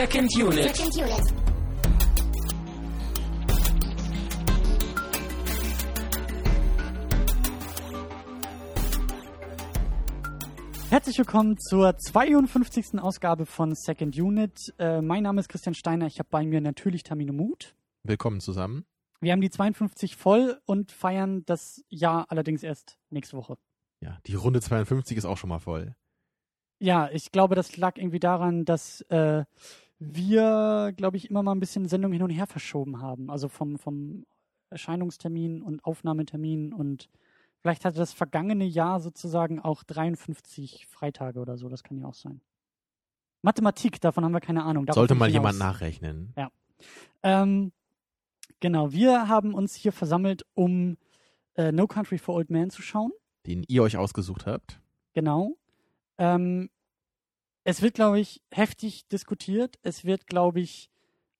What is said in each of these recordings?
Second Unit. Second Unit. Herzlich willkommen zur 52. Ausgabe von Second Unit. Äh, mein Name ist Christian Steiner. Ich habe bei mir natürlich Tamino Mut. Willkommen zusammen. Wir haben die 52 voll und feiern das Jahr allerdings erst nächste Woche. Ja, die Runde 52 ist auch schon mal voll. Ja, ich glaube, das lag irgendwie daran, dass äh, wir, glaube ich, immer mal ein bisschen Sendung hin und her verschoben haben. Also vom, vom Erscheinungstermin und Aufnahmetermin und vielleicht hatte das vergangene Jahr sozusagen auch 53 Freitage oder so. Das kann ja auch sein. Mathematik, davon haben wir keine Ahnung. Darauf Sollte mal hinaus. jemand nachrechnen. Ähm, genau, wir haben uns hier versammelt, um äh, No Country for Old Men zu schauen. Den ihr euch ausgesucht habt. Genau. Ähm, es wird, glaube ich, heftig diskutiert. Es wird, glaube ich,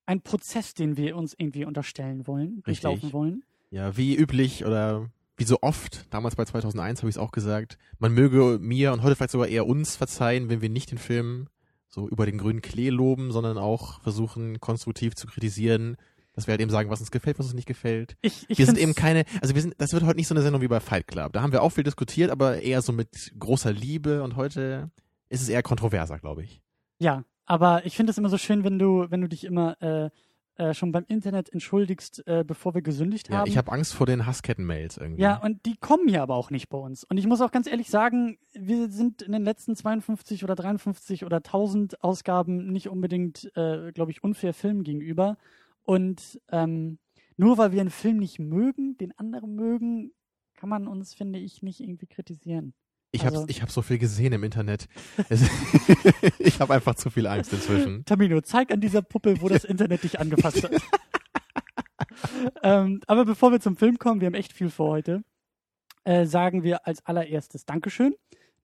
ein Prozess, den wir uns irgendwie unterstellen wollen, Richtig. durchlaufen wollen. Ja, wie üblich oder wie so oft, damals bei 2001 habe ich es auch gesagt, man möge mir und heute vielleicht sogar eher uns verzeihen, wenn wir nicht den Film so über den grünen Klee loben, sondern auch versuchen, konstruktiv zu kritisieren, dass wir halt eben sagen, was uns gefällt, was uns nicht gefällt. Ich, ich wir sind eben keine, also wir sind, das wird heute nicht so eine Sendung wie bei Fight Club. Da haben wir auch viel diskutiert, aber eher so mit großer Liebe und heute ist es eher kontroverser, glaube ich. Ja, aber ich finde es immer so schön, wenn du, wenn du dich immer äh, äh, schon beim Internet entschuldigst, äh, bevor wir gesündigt Ja, haben. ich habe Angst vor den Hasskettenmails irgendwie. Ja, und die kommen hier aber auch nicht bei uns. Und ich muss auch ganz ehrlich sagen, wir sind in den letzten 52 oder 53 oder 1000 Ausgaben nicht unbedingt, äh, glaube ich, unfair Filmen gegenüber. Und ähm, nur weil wir einen Film nicht mögen, den anderen mögen, kann man uns, finde ich, nicht irgendwie kritisieren. Ich Also- habe ich hab so viel gesehen im Internet. Es, ich habe einfach zu viel Angst inzwischen. Tamino, zeig an dieser Puppe, wo das Internet dich angefasst hat. ähm, aber bevor wir zum Film kommen, wir haben echt viel vor heute, äh, sagen wir als allererstes Dankeschön,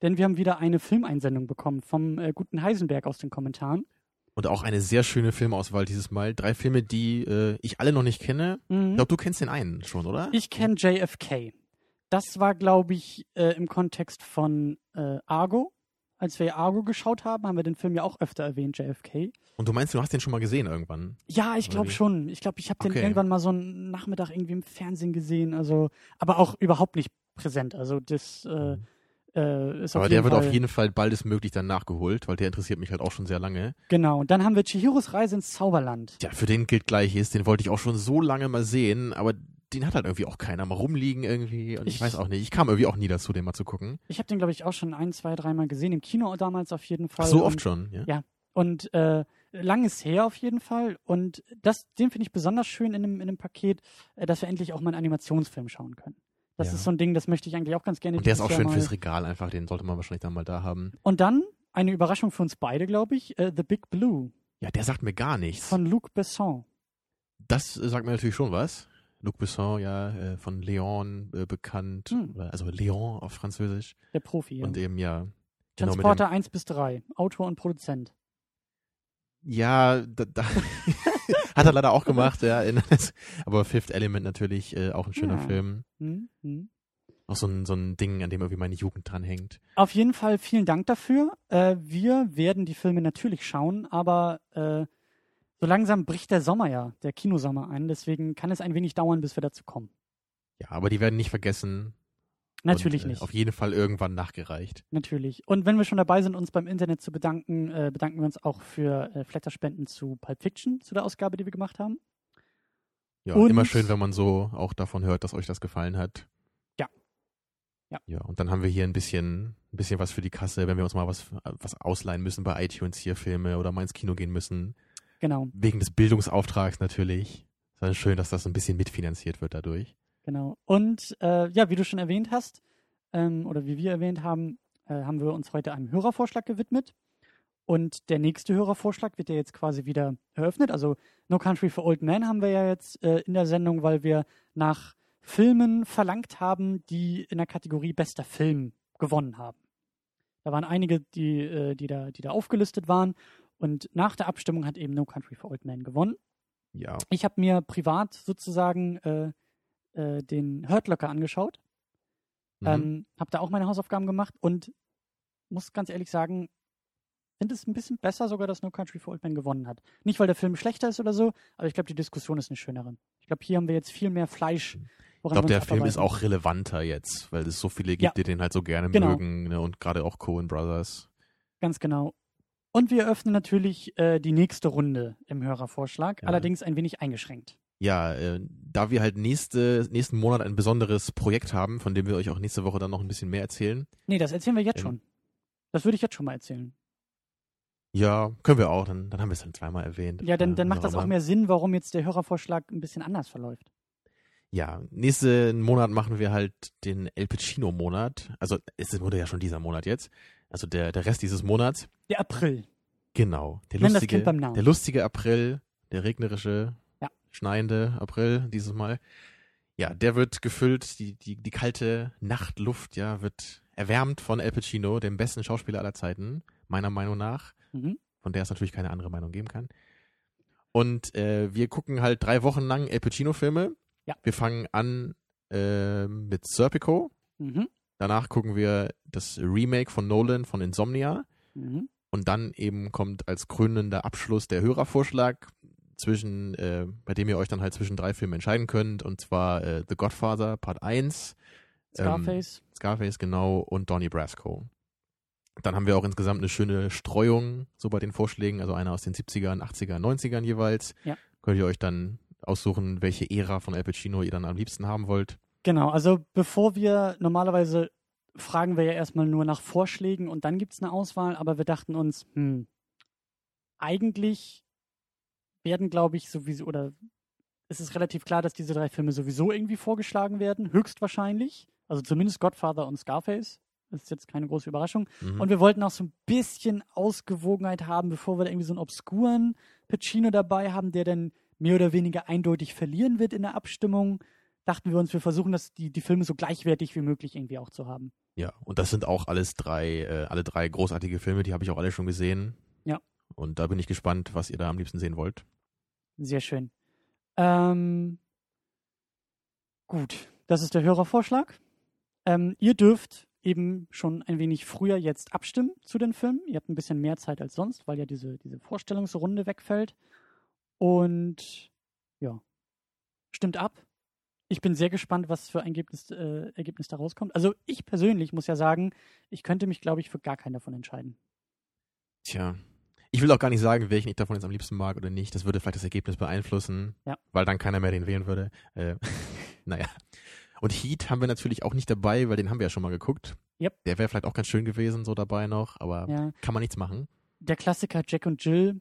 denn wir haben wieder eine Filmeinsendung bekommen vom äh, guten Heisenberg aus den Kommentaren. Und auch eine sehr schöne Filmauswahl dieses Mal. Drei Filme, die äh, ich alle noch nicht kenne. Ich Mhm. glaube, du kennst den einen schon, oder? Ich kenne JFK. Das war, glaube ich, äh, im Kontext von äh, Argo. Als wir Argo geschaut haben, haben wir den Film ja auch öfter erwähnt, JFK. Und du meinst, du hast den schon mal gesehen irgendwann? Ja, ich glaube schon. Ich glaube, ich habe den Okay. irgendwann mal so einen Nachmittag irgendwie im Fernsehen gesehen. Also, aber auch überhaupt nicht präsent. Also das äh, äh, ist Mhm. Aber auf der jeden wird Fall, auf jeden Fall baldestmöglich dann nachgeholt, weil der interessiert mich halt auch schon sehr lange. Genau. Und dann haben wir Chihiros Reise ins Zauberland. Tja, für den gilt Gleiches. Den wollte ich auch schon so lange mal sehen, aber den hat halt irgendwie auch keiner mal rumliegen irgendwie. Und ich, Ich- weiß auch nicht. Ich kam irgendwie auch nie dazu, den mal zu gucken. Ich habe den, glaube ich, auch schon ein, zwei, dreimal gesehen. Im Kino damals auf jeden Fall. Ach, so Und- oft schon, ja? Ja. Und äh, lang ist her auf jeden Fall. Und das, den finde ich besonders schön in dem, in dem Paket, äh, dass wir endlich auch mal einen Animationsfilm schauen können. Das Ja. ist so ein Ding, das möchte ich eigentlich auch ganz gerne. Und der ist auch schön mal. fürs Regal einfach. Den sollte man wahrscheinlich dann mal da haben. Und dann eine Überraschung für uns beide, glaube ich, äh, The Big Blue Ja, der sagt mir gar nichts. von Luc Besson. Das sagt mir natürlich schon was. Luc Besson, ja, äh, von Leon äh, bekannt, Hm. also Leon auf Französisch. Der Profi. Ja. Und eben, ja. Genau, Transporter 1 bis 3, Autor und Produzent. ja, da, da hat er leider auch gemacht, ja. In, aber Fifth Element natürlich äh, auch ein schöner Ja. Film. Hm, hm. Auch so ein, so ein Ding, an dem irgendwie meine Jugend dranhängt. Auf jeden Fall vielen Dank dafür. Äh, wir werden die Filme natürlich schauen, aber äh, so langsam bricht der Sommer ja, der Kinosommer ein. Deswegen kann es ein wenig dauern, bis wir dazu kommen. Ja, aber die werden nicht vergessen. Natürlich und, äh, nicht. Auf jeden Fall irgendwann nachgereicht. Natürlich. Und wenn wir schon dabei sind, uns beim Internet zu bedanken, äh, bedanken wir uns auch für äh, Flatterspenden zu Pulp Fiction, zu der Ausgabe, die wir gemacht haben. Ja, Und- immer schön, wenn man so auch davon hört, dass euch das gefallen hat. Ja. Ja. Ja, und dann haben wir hier ein bisschen, ein bisschen was für die Kasse, wenn wir uns mal was, was ausleihen müssen bei iTunes hier Filme oder mal ins Kino gehen müssen. Genau, Wegen des Bildungsauftrags natürlich. Ist dann schön, dass das ein bisschen mitfinanziert wird dadurch. genau. Und äh, ja, wie du schon erwähnt hast, ähm, oder wie wir erwähnt haben, äh, haben wir uns heute einem Hörervorschlag gewidmet. Und der nächste Hörervorschlag wird ja jetzt quasi wieder eröffnet. Also No Country for Old Men haben wir ja jetzt äh, in der Sendung, weil wir nach Filmen verlangt haben, die in der Kategorie bester Film gewonnen haben. Da waren einige, die, äh, die, da, die da aufgelistet waren. Und nach der Abstimmung hat eben No Country for Old Men gewonnen. Ja. Ich habe mir privat sozusagen äh, äh, den Hurt Locker angeschaut, Mhm. ähm, habe da auch meine Hausaufgaben gemacht und muss ganz ehrlich sagen, finde es ein bisschen besser sogar, dass No Country for Old Men gewonnen hat. Nicht, weil der Film schlechter ist oder so, aber ich glaube, die Diskussion ist eine schönere. Ich glaube, hier haben wir jetzt viel mehr Fleisch. Ich glaube, der Film ist auch relevanter jetzt, weil es so viele gibt, ja. die den halt so gerne genau. mögen ne? und gerade auch Coen Brothers. Ganz genau. Und wir öffnen natürlich äh, die nächste Runde im Hörervorschlag, ja. allerdings ein wenig eingeschränkt. Ja, äh, da wir halt nächste, nächsten Monat ein besonderes Projekt haben, von dem wir euch auch nächste Woche dann noch ein bisschen mehr erzählen. Nee, das erzählen wir jetzt ähm, schon. Das würde ich jetzt schon mal erzählen. Ja, können wir auch. Dann, dann haben wir es dann zweimal erwähnt. Ja, dann, dann macht das auch mehr Sinn, warum jetzt der Hörervorschlag ein bisschen anders verläuft. Ja, nächsten Monat machen wir halt den El Pacino-Monat. Also es wurde ja schon dieser Monat jetzt. Also der, der Rest dieses Monats. Der April. Genau. Der lustige, der lustige April, der regnerische, ja. schneide April dieses Mal. Ja, der wird gefüllt, die, die, die kalte Nachtluft, ja, wird erwärmt von El Pacino, dem besten Schauspieler aller Zeiten, meiner Meinung nach. Mhm. Von der es natürlich keine andere Meinung geben kann. Und äh, wir gucken halt drei Wochen lang El Pacino-Filme. Ja. Wir fangen an äh, mit Serpico. Mhm. Danach gucken wir das Remake von Nolan von Insomnia. Mhm. Und dann eben kommt als krönender Abschluss der Hörervorschlag, zwischen, äh, bei dem ihr euch dann halt zwischen drei Filmen entscheiden könnt. Und zwar äh, The Godfather Part 1. Scarface. Ähm, Scarface, genau. Und Donnie Brasco. Dann haben wir auch insgesamt eine schöne Streuung so bei den Vorschlägen, also einer aus den 70ern, 80ern, 90ern jeweils. Ja. Könnt ihr euch dann aussuchen, welche Ära von Al Pacino ihr dann am liebsten haben wollt. Genau, also bevor wir normalerweise fragen wir ja erstmal nur nach Vorschlägen und dann gibt es eine Auswahl, aber wir dachten uns, hm, eigentlich werden, glaube ich, sowieso, oder es ist relativ klar, dass diese drei Filme sowieso irgendwie vorgeschlagen werden, höchstwahrscheinlich. Also zumindest Godfather und Scarface. Das ist jetzt keine große Überraschung. Mhm. Und wir wollten auch so ein bisschen Ausgewogenheit haben, bevor wir da irgendwie so einen obskuren Pacino dabei haben, der dann mehr oder weniger eindeutig verlieren wird in der Abstimmung. Dachten wir uns, wir versuchen das, die, die Filme so gleichwertig wie möglich irgendwie auch zu haben. Ja, und das sind auch alles drei, äh, alle drei großartige Filme, die habe ich auch alle schon gesehen. Ja. Und da bin ich gespannt, was ihr da am liebsten sehen wollt. Sehr schön. Ähm, gut, das ist der Hörervorschlag. Ähm, ihr dürft eben schon ein wenig früher jetzt abstimmen zu den Filmen. Ihr habt ein bisschen mehr Zeit als sonst, weil ja diese, diese Vorstellungsrunde wegfällt. Und ja, stimmt ab. Ich bin sehr gespannt, was für ein Ergebnis, äh, Ergebnis da rauskommt. Also ich persönlich muss ja sagen, ich könnte mich, glaube ich, für gar keinen davon entscheiden. Tja, ich will auch gar nicht sagen, welchen ich davon jetzt am liebsten mag oder nicht. Das würde vielleicht das Ergebnis beeinflussen, ja. weil dann keiner mehr den wählen würde. Äh, naja. Und Heat haben wir natürlich auch nicht dabei, weil den haben wir ja schon mal geguckt. Yep. Der wäre vielleicht auch ganz schön gewesen, so dabei noch, aber ja. kann man nichts machen. Der Klassiker Jack und Jill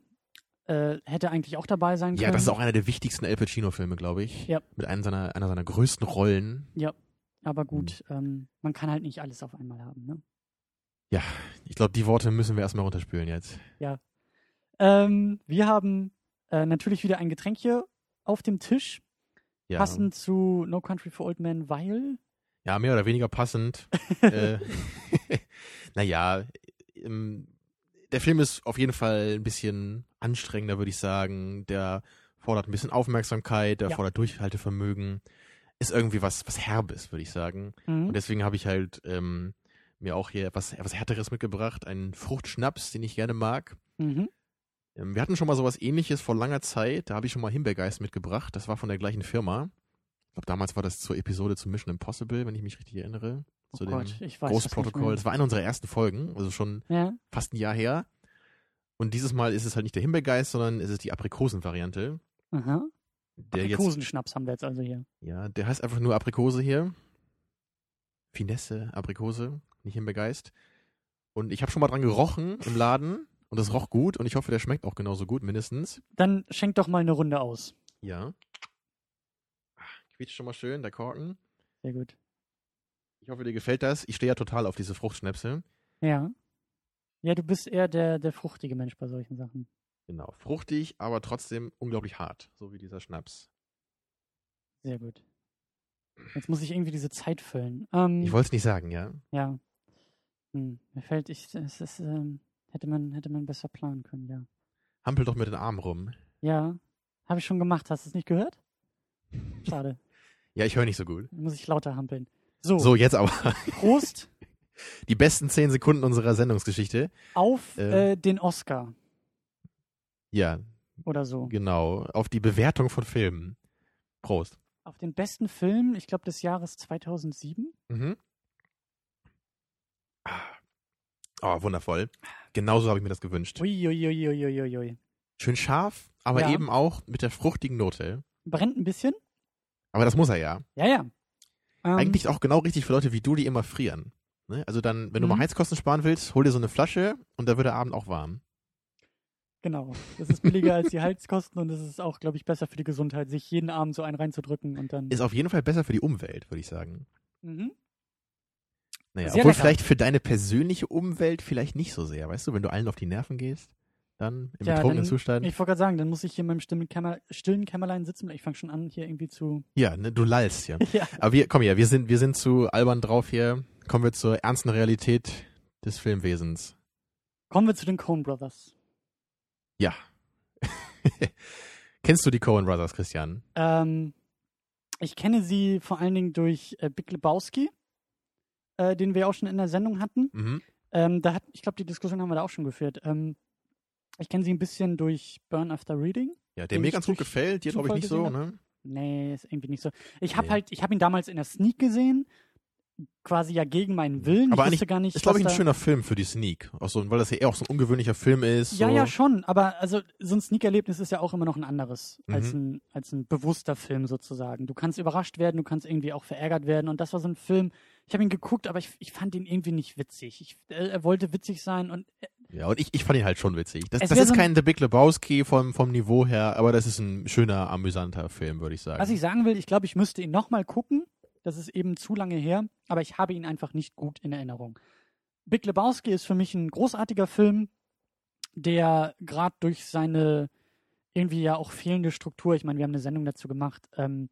äh, hätte eigentlich auch dabei sein können. Ja, das ist auch einer der wichtigsten El Pacino-Filme, glaube ich. Yep. Mit einer seiner, einer seiner größten Rollen. Ja, aber gut, hm. ähm, man kann halt nicht alles auf einmal haben, ne? Ja, ich glaube, die Worte müssen wir erstmal runterspülen jetzt. Ja. Ähm, wir haben äh, natürlich wieder ein Getränk hier auf dem Tisch. Ja. Passend zu No Country for Old Men, weil. Ja, mehr oder weniger passend. äh, naja, ähm, der Film ist auf jeden Fall ein bisschen anstrengender, würde ich sagen. Der fordert ein bisschen Aufmerksamkeit, der ja. fordert Durchhaltevermögen. Ist irgendwie was, was Herbes, würde ich sagen. Mhm. Und deswegen habe ich halt ähm, mir auch hier etwas, etwas Härteres mitgebracht. Einen Fruchtschnaps, den ich gerne mag. Mhm. Ähm, wir hatten schon mal sowas ähnliches vor langer Zeit. Da habe ich schon mal Himbeergeist mitgebracht. Das war von der gleichen Firma. Ich glaube, damals war das zur Episode zu Mission Impossible, wenn ich mich richtig erinnere. Oh zu Gott, dem Großprotokoll. Das war eine unserer ersten Folgen, also schon ja. fast ein Jahr her. Und dieses Mal ist es halt nicht der Himbeergeist, sondern es ist die Aprikosen-Variante. Aha. Aprikosenschnaps haben wir jetzt also hier. Ja, der heißt einfach nur Aprikose hier. Finesse, Aprikose, nicht Himbeergeist. Und ich habe schon mal dran gerochen im Laden. Und das roch gut und ich hoffe, der schmeckt auch genauso gut, mindestens. Dann schenk doch mal eine Runde aus. Ja. Quietscht schon mal schön, der Korken. Sehr gut. Ich hoffe, dir gefällt das. Ich stehe ja total auf diese Fruchtschnäpse. Ja. Ja, du bist eher der, der fruchtige Mensch bei solchen Sachen. Genau, fruchtig, aber trotzdem unglaublich hart, so wie dieser Schnaps. Sehr gut. Jetzt muss ich irgendwie diese Zeit füllen. Ähm, ich wollte es nicht sagen, ja? Ja. Hm, mir fällt, ich, es ist, ähm, Hätte man, hätte man besser planen können, ja. Hampel doch mit den Armen rum. Ja, habe ich schon gemacht. Hast du es nicht gehört? Schade. ja, ich höre nicht so gut. Muss ich lauter hampeln. So. So, jetzt aber. Prost Die besten zehn Sekunden unserer Sendungsgeschichte. Auf Ähm. äh, den Oscar Ja, oder so. genau. Auf die Bewertung von Filmen. Prost. Auf den besten Film, ich glaube, des Jahres 2007. Mhm. Oh, wundervoll. Genauso habe ich mir das gewünscht. Uiuiuiuiuiui. Schön scharf, aber Ja. eben auch mit der fruchtigen Note. Brennt ein bisschen. Aber das muss er ja. Ja, ja. Ähm, Eigentlich auch genau richtig für Leute wie du, die immer frieren. Ne? Also dann, wenn du Mhm. mal Heizkosten sparen willst, hol dir so eine Flasche und da wird der Abend auch warm. Genau. Das ist billiger als die Heizkosten und es ist auch, glaube ich, besser für die Gesundheit, sich jeden Abend so einen reinzudrücken und dann. Ist auf jeden Fall besser für die Umwelt, würde ich sagen. Mhm. Naja, Sehr obwohl lecker. vielleicht für deine persönliche Umwelt vielleicht nicht so sehr. Weißt du, wenn du allen auf die Nerven gehst, dann im Ja, betrunkenen Zustand. Ich wollte gerade sagen, dann muss ich hier in meinem stillen, Kämmer, stillen Kämmerlein sitzen. Ich fange schon an, hier irgendwie zu. Ja, ne, du lallst ja. ja. Aber wir, komm her, wir sind, wir sind zu albern drauf hier. Kommen wir zur ernsten Realität des Filmwesens. Kommen wir zu den Coen Brothers. Ja. Kennst du die Coen Brothers, Christian? Ähm, ich kenne sie vor allen Dingen durch äh, Big Lebowski, äh, den wir auch schon in der Sendung hatten. Mhm. Ähm, da hat, ich glaube, die Diskussion haben wir da auch schon geführt. Ähm, ich kenne sie ein bisschen durch Burn After Reading. Ja, der mir ganz gut gefällt, dir glaube ich nicht so, ne? Nee, ist irgendwie nicht so. Ich habe Nee. halt, ich habe ihn damals in der Sneak gesehen, quasi ja gegen meinen Willen. Aber ich wusste gar nicht, Ist, glaube ich, ein schöner Film für die Sneak. Auch so, weil das ja eher auch so ein ungewöhnlicher Film ist. Ja, so. ja, schon. Aber also so ein Sneak-Erlebnis ist ja auch immer noch ein anderes als, Mhm. ein, als ein bewusster Film sozusagen. Du kannst überrascht werden, du kannst irgendwie auch verärgert werden. Und das war so ein Film. Ich habe ihn geguckt, aber ich, ich fand ihn irgendwie nicht witzig. Ich, er, er wollte witzig sein und äh, Ja, und ich, ich fand ihn halt schon witzig. Das, das ist so ein- kein The Big Lebowski vom, vom Niveau her, aber das ist ein schöner, amüsanter Film, würde ich sagen. was ich sagen will, ich glaube, ich müsste ihn nochmal gucken. Das ist eben zu lange her, aber ich habe ihn einfach nicht gut in Erinnerung. Big Lebowski ist für mich ein großartiger Film, der gerade durch seine irgendwie ja auch fehlende Struktur, ich meine, wir haben eine Sendung dazu gemacht, ähm,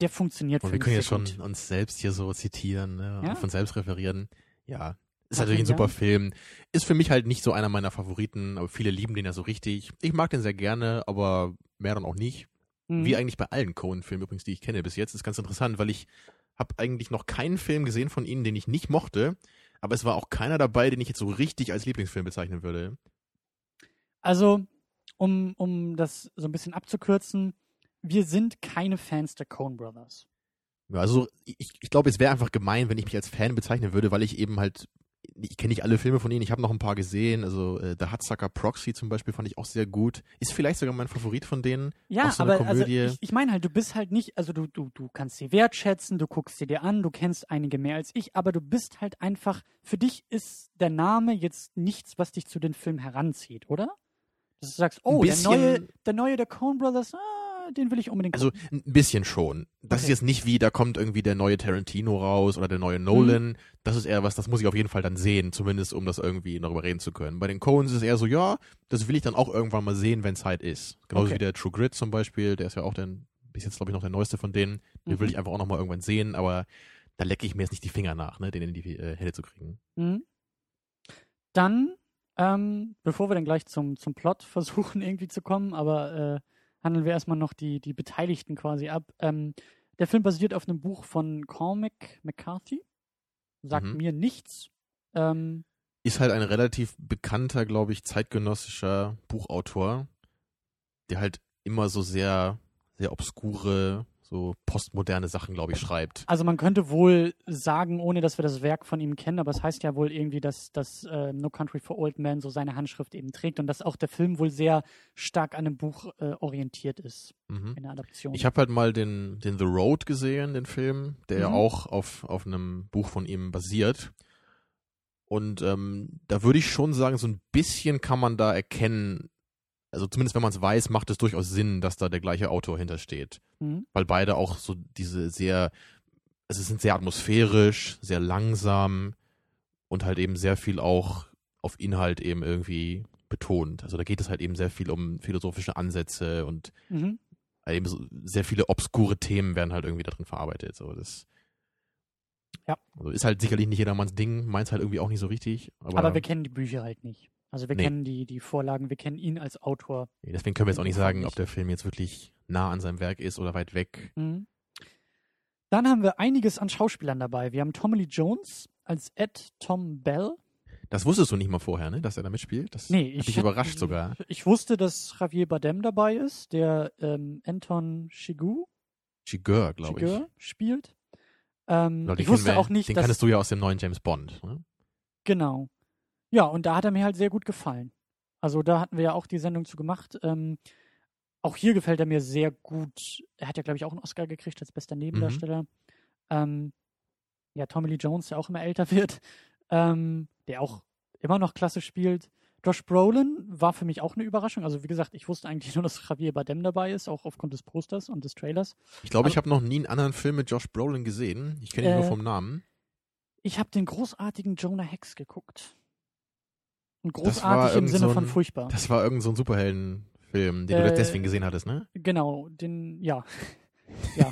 der funktioniert und für wir mich können ja schon gut. uns selbst hier so zitieren, ne, Ja. und von selbst referieren. Ja. Ist natürlich ein ja. super Film. Ist für mich halt nicht so einer meiner Favoriten, aber viele lieben den ja so richtig. Ich mag den sehr gerne, aber mehr dann auch nicht. Mhm. Wie eigentlich bei allen Coen-Filmen übrigens, die ich kenne bis jetzt. ist ganz interessant, weil ich habe eigentlich noch keinen Film gesehen von ihnen, den ich nicht mochte. Aber es war auch keiner dabei, den ich jetzt so richtig als Lieblingsfilm bezeichnen würde. Also, um, um das so ein bisschen abzukürzen, wir sind keine Fans der Coen Brothers. Ja, also ich, ich glaube, es wäre einfach gemein, wenn ich mich als Fan bezeichnen würde, weil ich eben halt, ich kenne nicht alle Filme von ihnen, ich habe noch ein paar gesehen, also äh, The Hudsucker Proxy zum Beispiel fand ich auch sehr gut. Ist vielleicht sogar mein Favorit von denen. Ja, so eine aber also Komödie. ich, ich meine halt, du bist halt nicht, also du, du, du kannst sie wertschätzen, du guckst sie dir an, du kennst einige mehr als ich, aber du bist halt einfach, für dich ist der Name jetzt nichts, was dich zu den Film heranzieht, oder? Dass du sagst, oh, der neue, der neue der Coen Brothers, ah, den will ich unbedingt Also gucken. ein bisschen schon. Das ist Okay. jetzt nicht wie, da kommt irgendwie der neue Tarantino raus oder der neue Mhm. Nolan. Das ist eher was, das muss ich auf jeden Fall dann sehen, zumindest um das irgendwie darüber reden zu können. Bei den Coens ist es eher so, ja, das will ich dann auch irgendwann mal sehen, wenn Zeit ist. Genauso Okay. wie der True Grit zum Beispiel, der ist ja auch der, bis jetzt glaube ich noch der neueste von denen. Den will Mhm. ich einfach auch noch mal irgendwann sehen, aber da lecke ich mir jetzt nicht die Finger nach, ne, den in die äh, Hände zu kriegen. Mhm. Dann, ähm, bevor wir dann gleich zum, zum Plot versuchen irgendwie zu kommen, aber äh, handeln wir erstmal noch die, die Beteiligten quasi ab. Ähm, der Film basiert auf einem Buch von Cormac McCarthy. Sagt Mhm. mir nichts. Ähm, Ist halt ein relativ bekannter, glaube ich, zeitgenössischer Buchautor, der halt immer so sehr, sehr obskure, so postmoderne Sachen, glaube ich, schreibt. also man könnte wohl sagen, ohne dass wir das Werk von ihm kennen, aber es heißt ja wohl irgendwie, dass, dass äh, No Country for Old Men so seine Handschrift eben trägt und dass auch der Film wohl sehr stark an dem Buch äh, orientiert ist Mhm. in der Adaption. Ich habe halt mal den, den The Road gesehen, den Film, der ja Mhm. auch auf, auf einem Buch von ihm basiert. Und ähm, da würde ich schon sagen, so ein bisschen kann man da erkennen, also zumindest wenn man es weiß, macht es durchaus Sinn, dass da der gleiche Autor hintersteht. Mhm. Weil beide auch so diese sehr, also es sind sehr atmosphärisch, sehr langsam und halt eben sehr viel auch auf Inhalt eben irgendwie betont. Also da geht es halt eben sehr viel um philosophische Ansätze und Mhm. eben so sehr viele obskure Themen werden halt irgendwie da drin verarbeitet. So, das Ja. Also ist halt sicherlich nicht jedermanns Ding, meins halt irgendwie auch nicht so richtig. Aber, Aber wir kennen die Bücher halt nicht. Also wir Nee. kennen die, die Vorlagen, wir kennen ihn als Autor. deswegen können wir jetzt auch nicht sagen, ob der Film jetzt wirklich nah an seinem Werk ist oder weit weg. Mhm. Dann haben wir einiges an Schauspielern dabei. Wir haben Tommy Lee Jones als Ed Tom Bell. Das wusstest du nicht mal vorher, ne? Dass er da mitspielt? Das Nee, hat ich dich hab- überrascht sogar. Ich wusste, dass Javier Bardem dabei ist, der ähm, Anton Chigurh Chigurh, glaube ich. Spielt. Ähm, ich wusste wir- auch nicht, Den dass kanntest du ja aus dem neuen James Bond. Ne? Genau. Ja, und da hat er mir halt sehr gut gefallen. Also da hatten wir ja auch die Sendung zu gemacht. Ähm, auch hier gefällt er mir sehr gut. Er hat ja, glaube ich, auch einen Oscar gekriegt als bester Nebendarsteller. Ähm, ja, Tommy Lee Jones, der auch immer älter wird, ähm, der auch immer noch klasse spielt. Josh Brolin war für mich auch eine Überraschung. Also wie gesagt, ich wusste eigentlich nur, dass Javier Bardem dabei ist, auch aufgrund des Posters und des Trailers. Ich glaube, ich habe noch nie einen anderen Film mit Josh Brolin gesehen. Ich kenne ihn nur Äh, vom Namen. Ich habe den großartigen Jonah Hex geguckt. Und Das war großartig im Sinne so von ein- furchtbar. Das war irgend so ein Superheldenfilm, den du Äh, deswegen gesehen hattest, ne? Genau, den, ja. ja.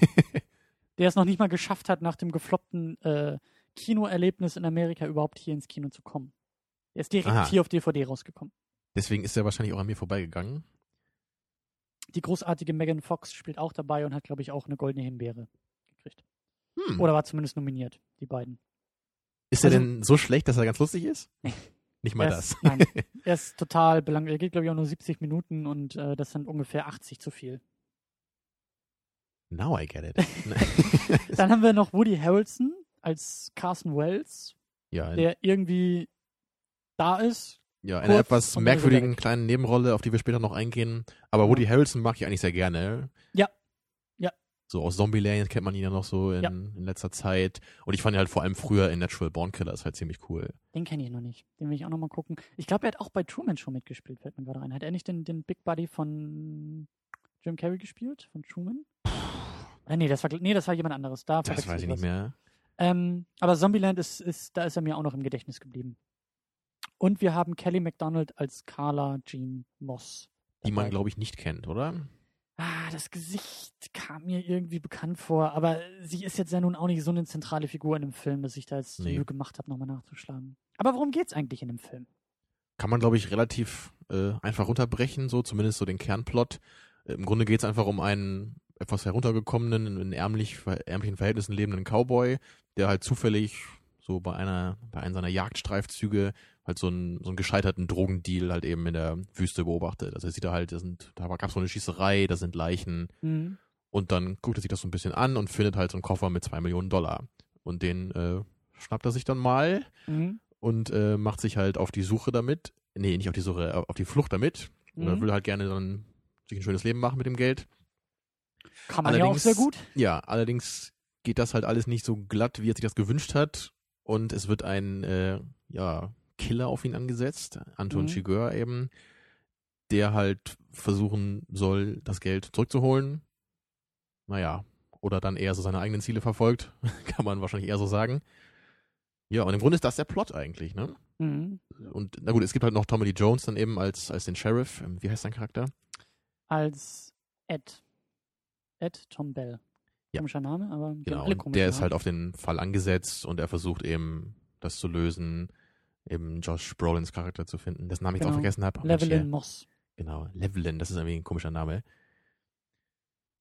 Der es noch nicht mal geschafft hat, nach dem gefloppten äh, Kinoerlebnis in Amerika überhaupt hier ins Kino zu kommen. Der ist direkt Aha. hier auf DVD rausgekommen. Deswegen ist er wahrscheinlich auch an mir vorbeigegangen. Die großartige Megan Fox spielt auch dabei und hat, glaube ich, auch eine goldene Himbeere gekriegt. Hm. Oder war zumindest nominiert, die beiden. ist er also- denn so schlecht, dass er ganz lustig ist? Nicht mal das. Ist, nein, er ist total belanglos. Er geht, glaube ich, auch nur 70 Minuten und äh, das sind ungefähr 80 zu viel. Now I get it. Dann haben wir noch Woody Harrelson als Carson Wells, ja, in, der irgendwie da ist, ja, eine kurz etwas er merkwürdigen kleinen Nebenrolle, auf die wir später noch eingehen. Aber Woody Harrelson mag ich eigentlich sehr gerne. Ja. So aus Zombieland kennt man ihn ja noch so in, Ja. in letzter Zeit. Und ich fand ihn halt vor allem früher in Natural Born Killers halt ziemlich cool. Den kenne ich noch nicht. Den will ich auch noch mal gucken. Ich glaube, er hat auch bei Truman Show mitgespielt, fällt mir gerade ein. Hat er nicht den, den Big Buddy von Jim Carrey gespielt? Von Truman? Äh, nee, das war, nee, das war jemand anderes. Da Das weiß ich nicht was. mehr. Ähm, aber Zombieland ist, ist, da ist er mir auch noch im Gedächtnis geblieben. Und wir haben Kelly MacDonald als Carla Jean Moss. Die man, glaube ich, nicht kennt, oder? Ah, das Gesicht kam mir irgendwie bekannt vor, aber sie ist jetzt ja nun auch nicht so eine zentrale Figur in dem Film, dass ich da jetzt Nee. Mühe gemacht habe, nochmal nachzuschlagen. Aber worum geht's eigentlich in dem Film? Kann man, glaube ich, relativ äh, einfach runterbrechen, so zumindest so den Kernplot. Äh, Im Grunde geht es einfach um einen etwas heruntergekommenen, in ärmlich, ärmlichen Verhältnissen lebenden Cowboy, der halt zufällig so bei einer, bei einem seiner Jagdstreifzüge halt so einen, so einen gescheiterten Drogendeal halt eben in der Wüste beobachtet. Also er sieht da halt, da sind, da gab es so eine Schießerei, da sind Leichen Mhm. und dann guckt er sich das so ein bisschen an und findet halt so einen Koffer mit zwei Millionen Dollar. Und den äh, schnappt er sich dann mal Mhm. und äh, macht sich halt auf die Suche damit. Nee, nicht auf die Suche, äh, auf die Flucht damit. Oder Mhm. will halt gerne dann sich ein schönes Leben machen mit dem Geld. Kann man ja auch Allerdings- sehr gut. Ja, allerdings geht das halt alles nicht so glatt, wie er sich das gewünscht hat. Und es wird ein äh, ja, Killer auf ihn angesetzt, Anton Mhm. Chigurh eben, der halt versuchen soll, das Geld zurückzuholen. Naja, oder dann eher so seine eigenen Ziele verfolgt, kann man wahrscheinlich eher so sagen. Ja, und im Grunde ist das der Plot eigentlich, ne? Mhm. Und na gut, es gibt halt noch Tommy Lee Jones dann eben als, als den Sheriff. Ähm, Wie heißt sein Charakter? Als Ed. Ed Tom Bell. Ja. Komischer Name, aber Genau. der ist halt auf den Fall angesetzt und er versucht eben, das zu lösen, eben Josh Brolins Charakter zu finden, dessen Namen ich jetzt auch Genau. vergessen habe. Levelin Moss. Genau, Levelin, das ist irgendwie ein komischer Name.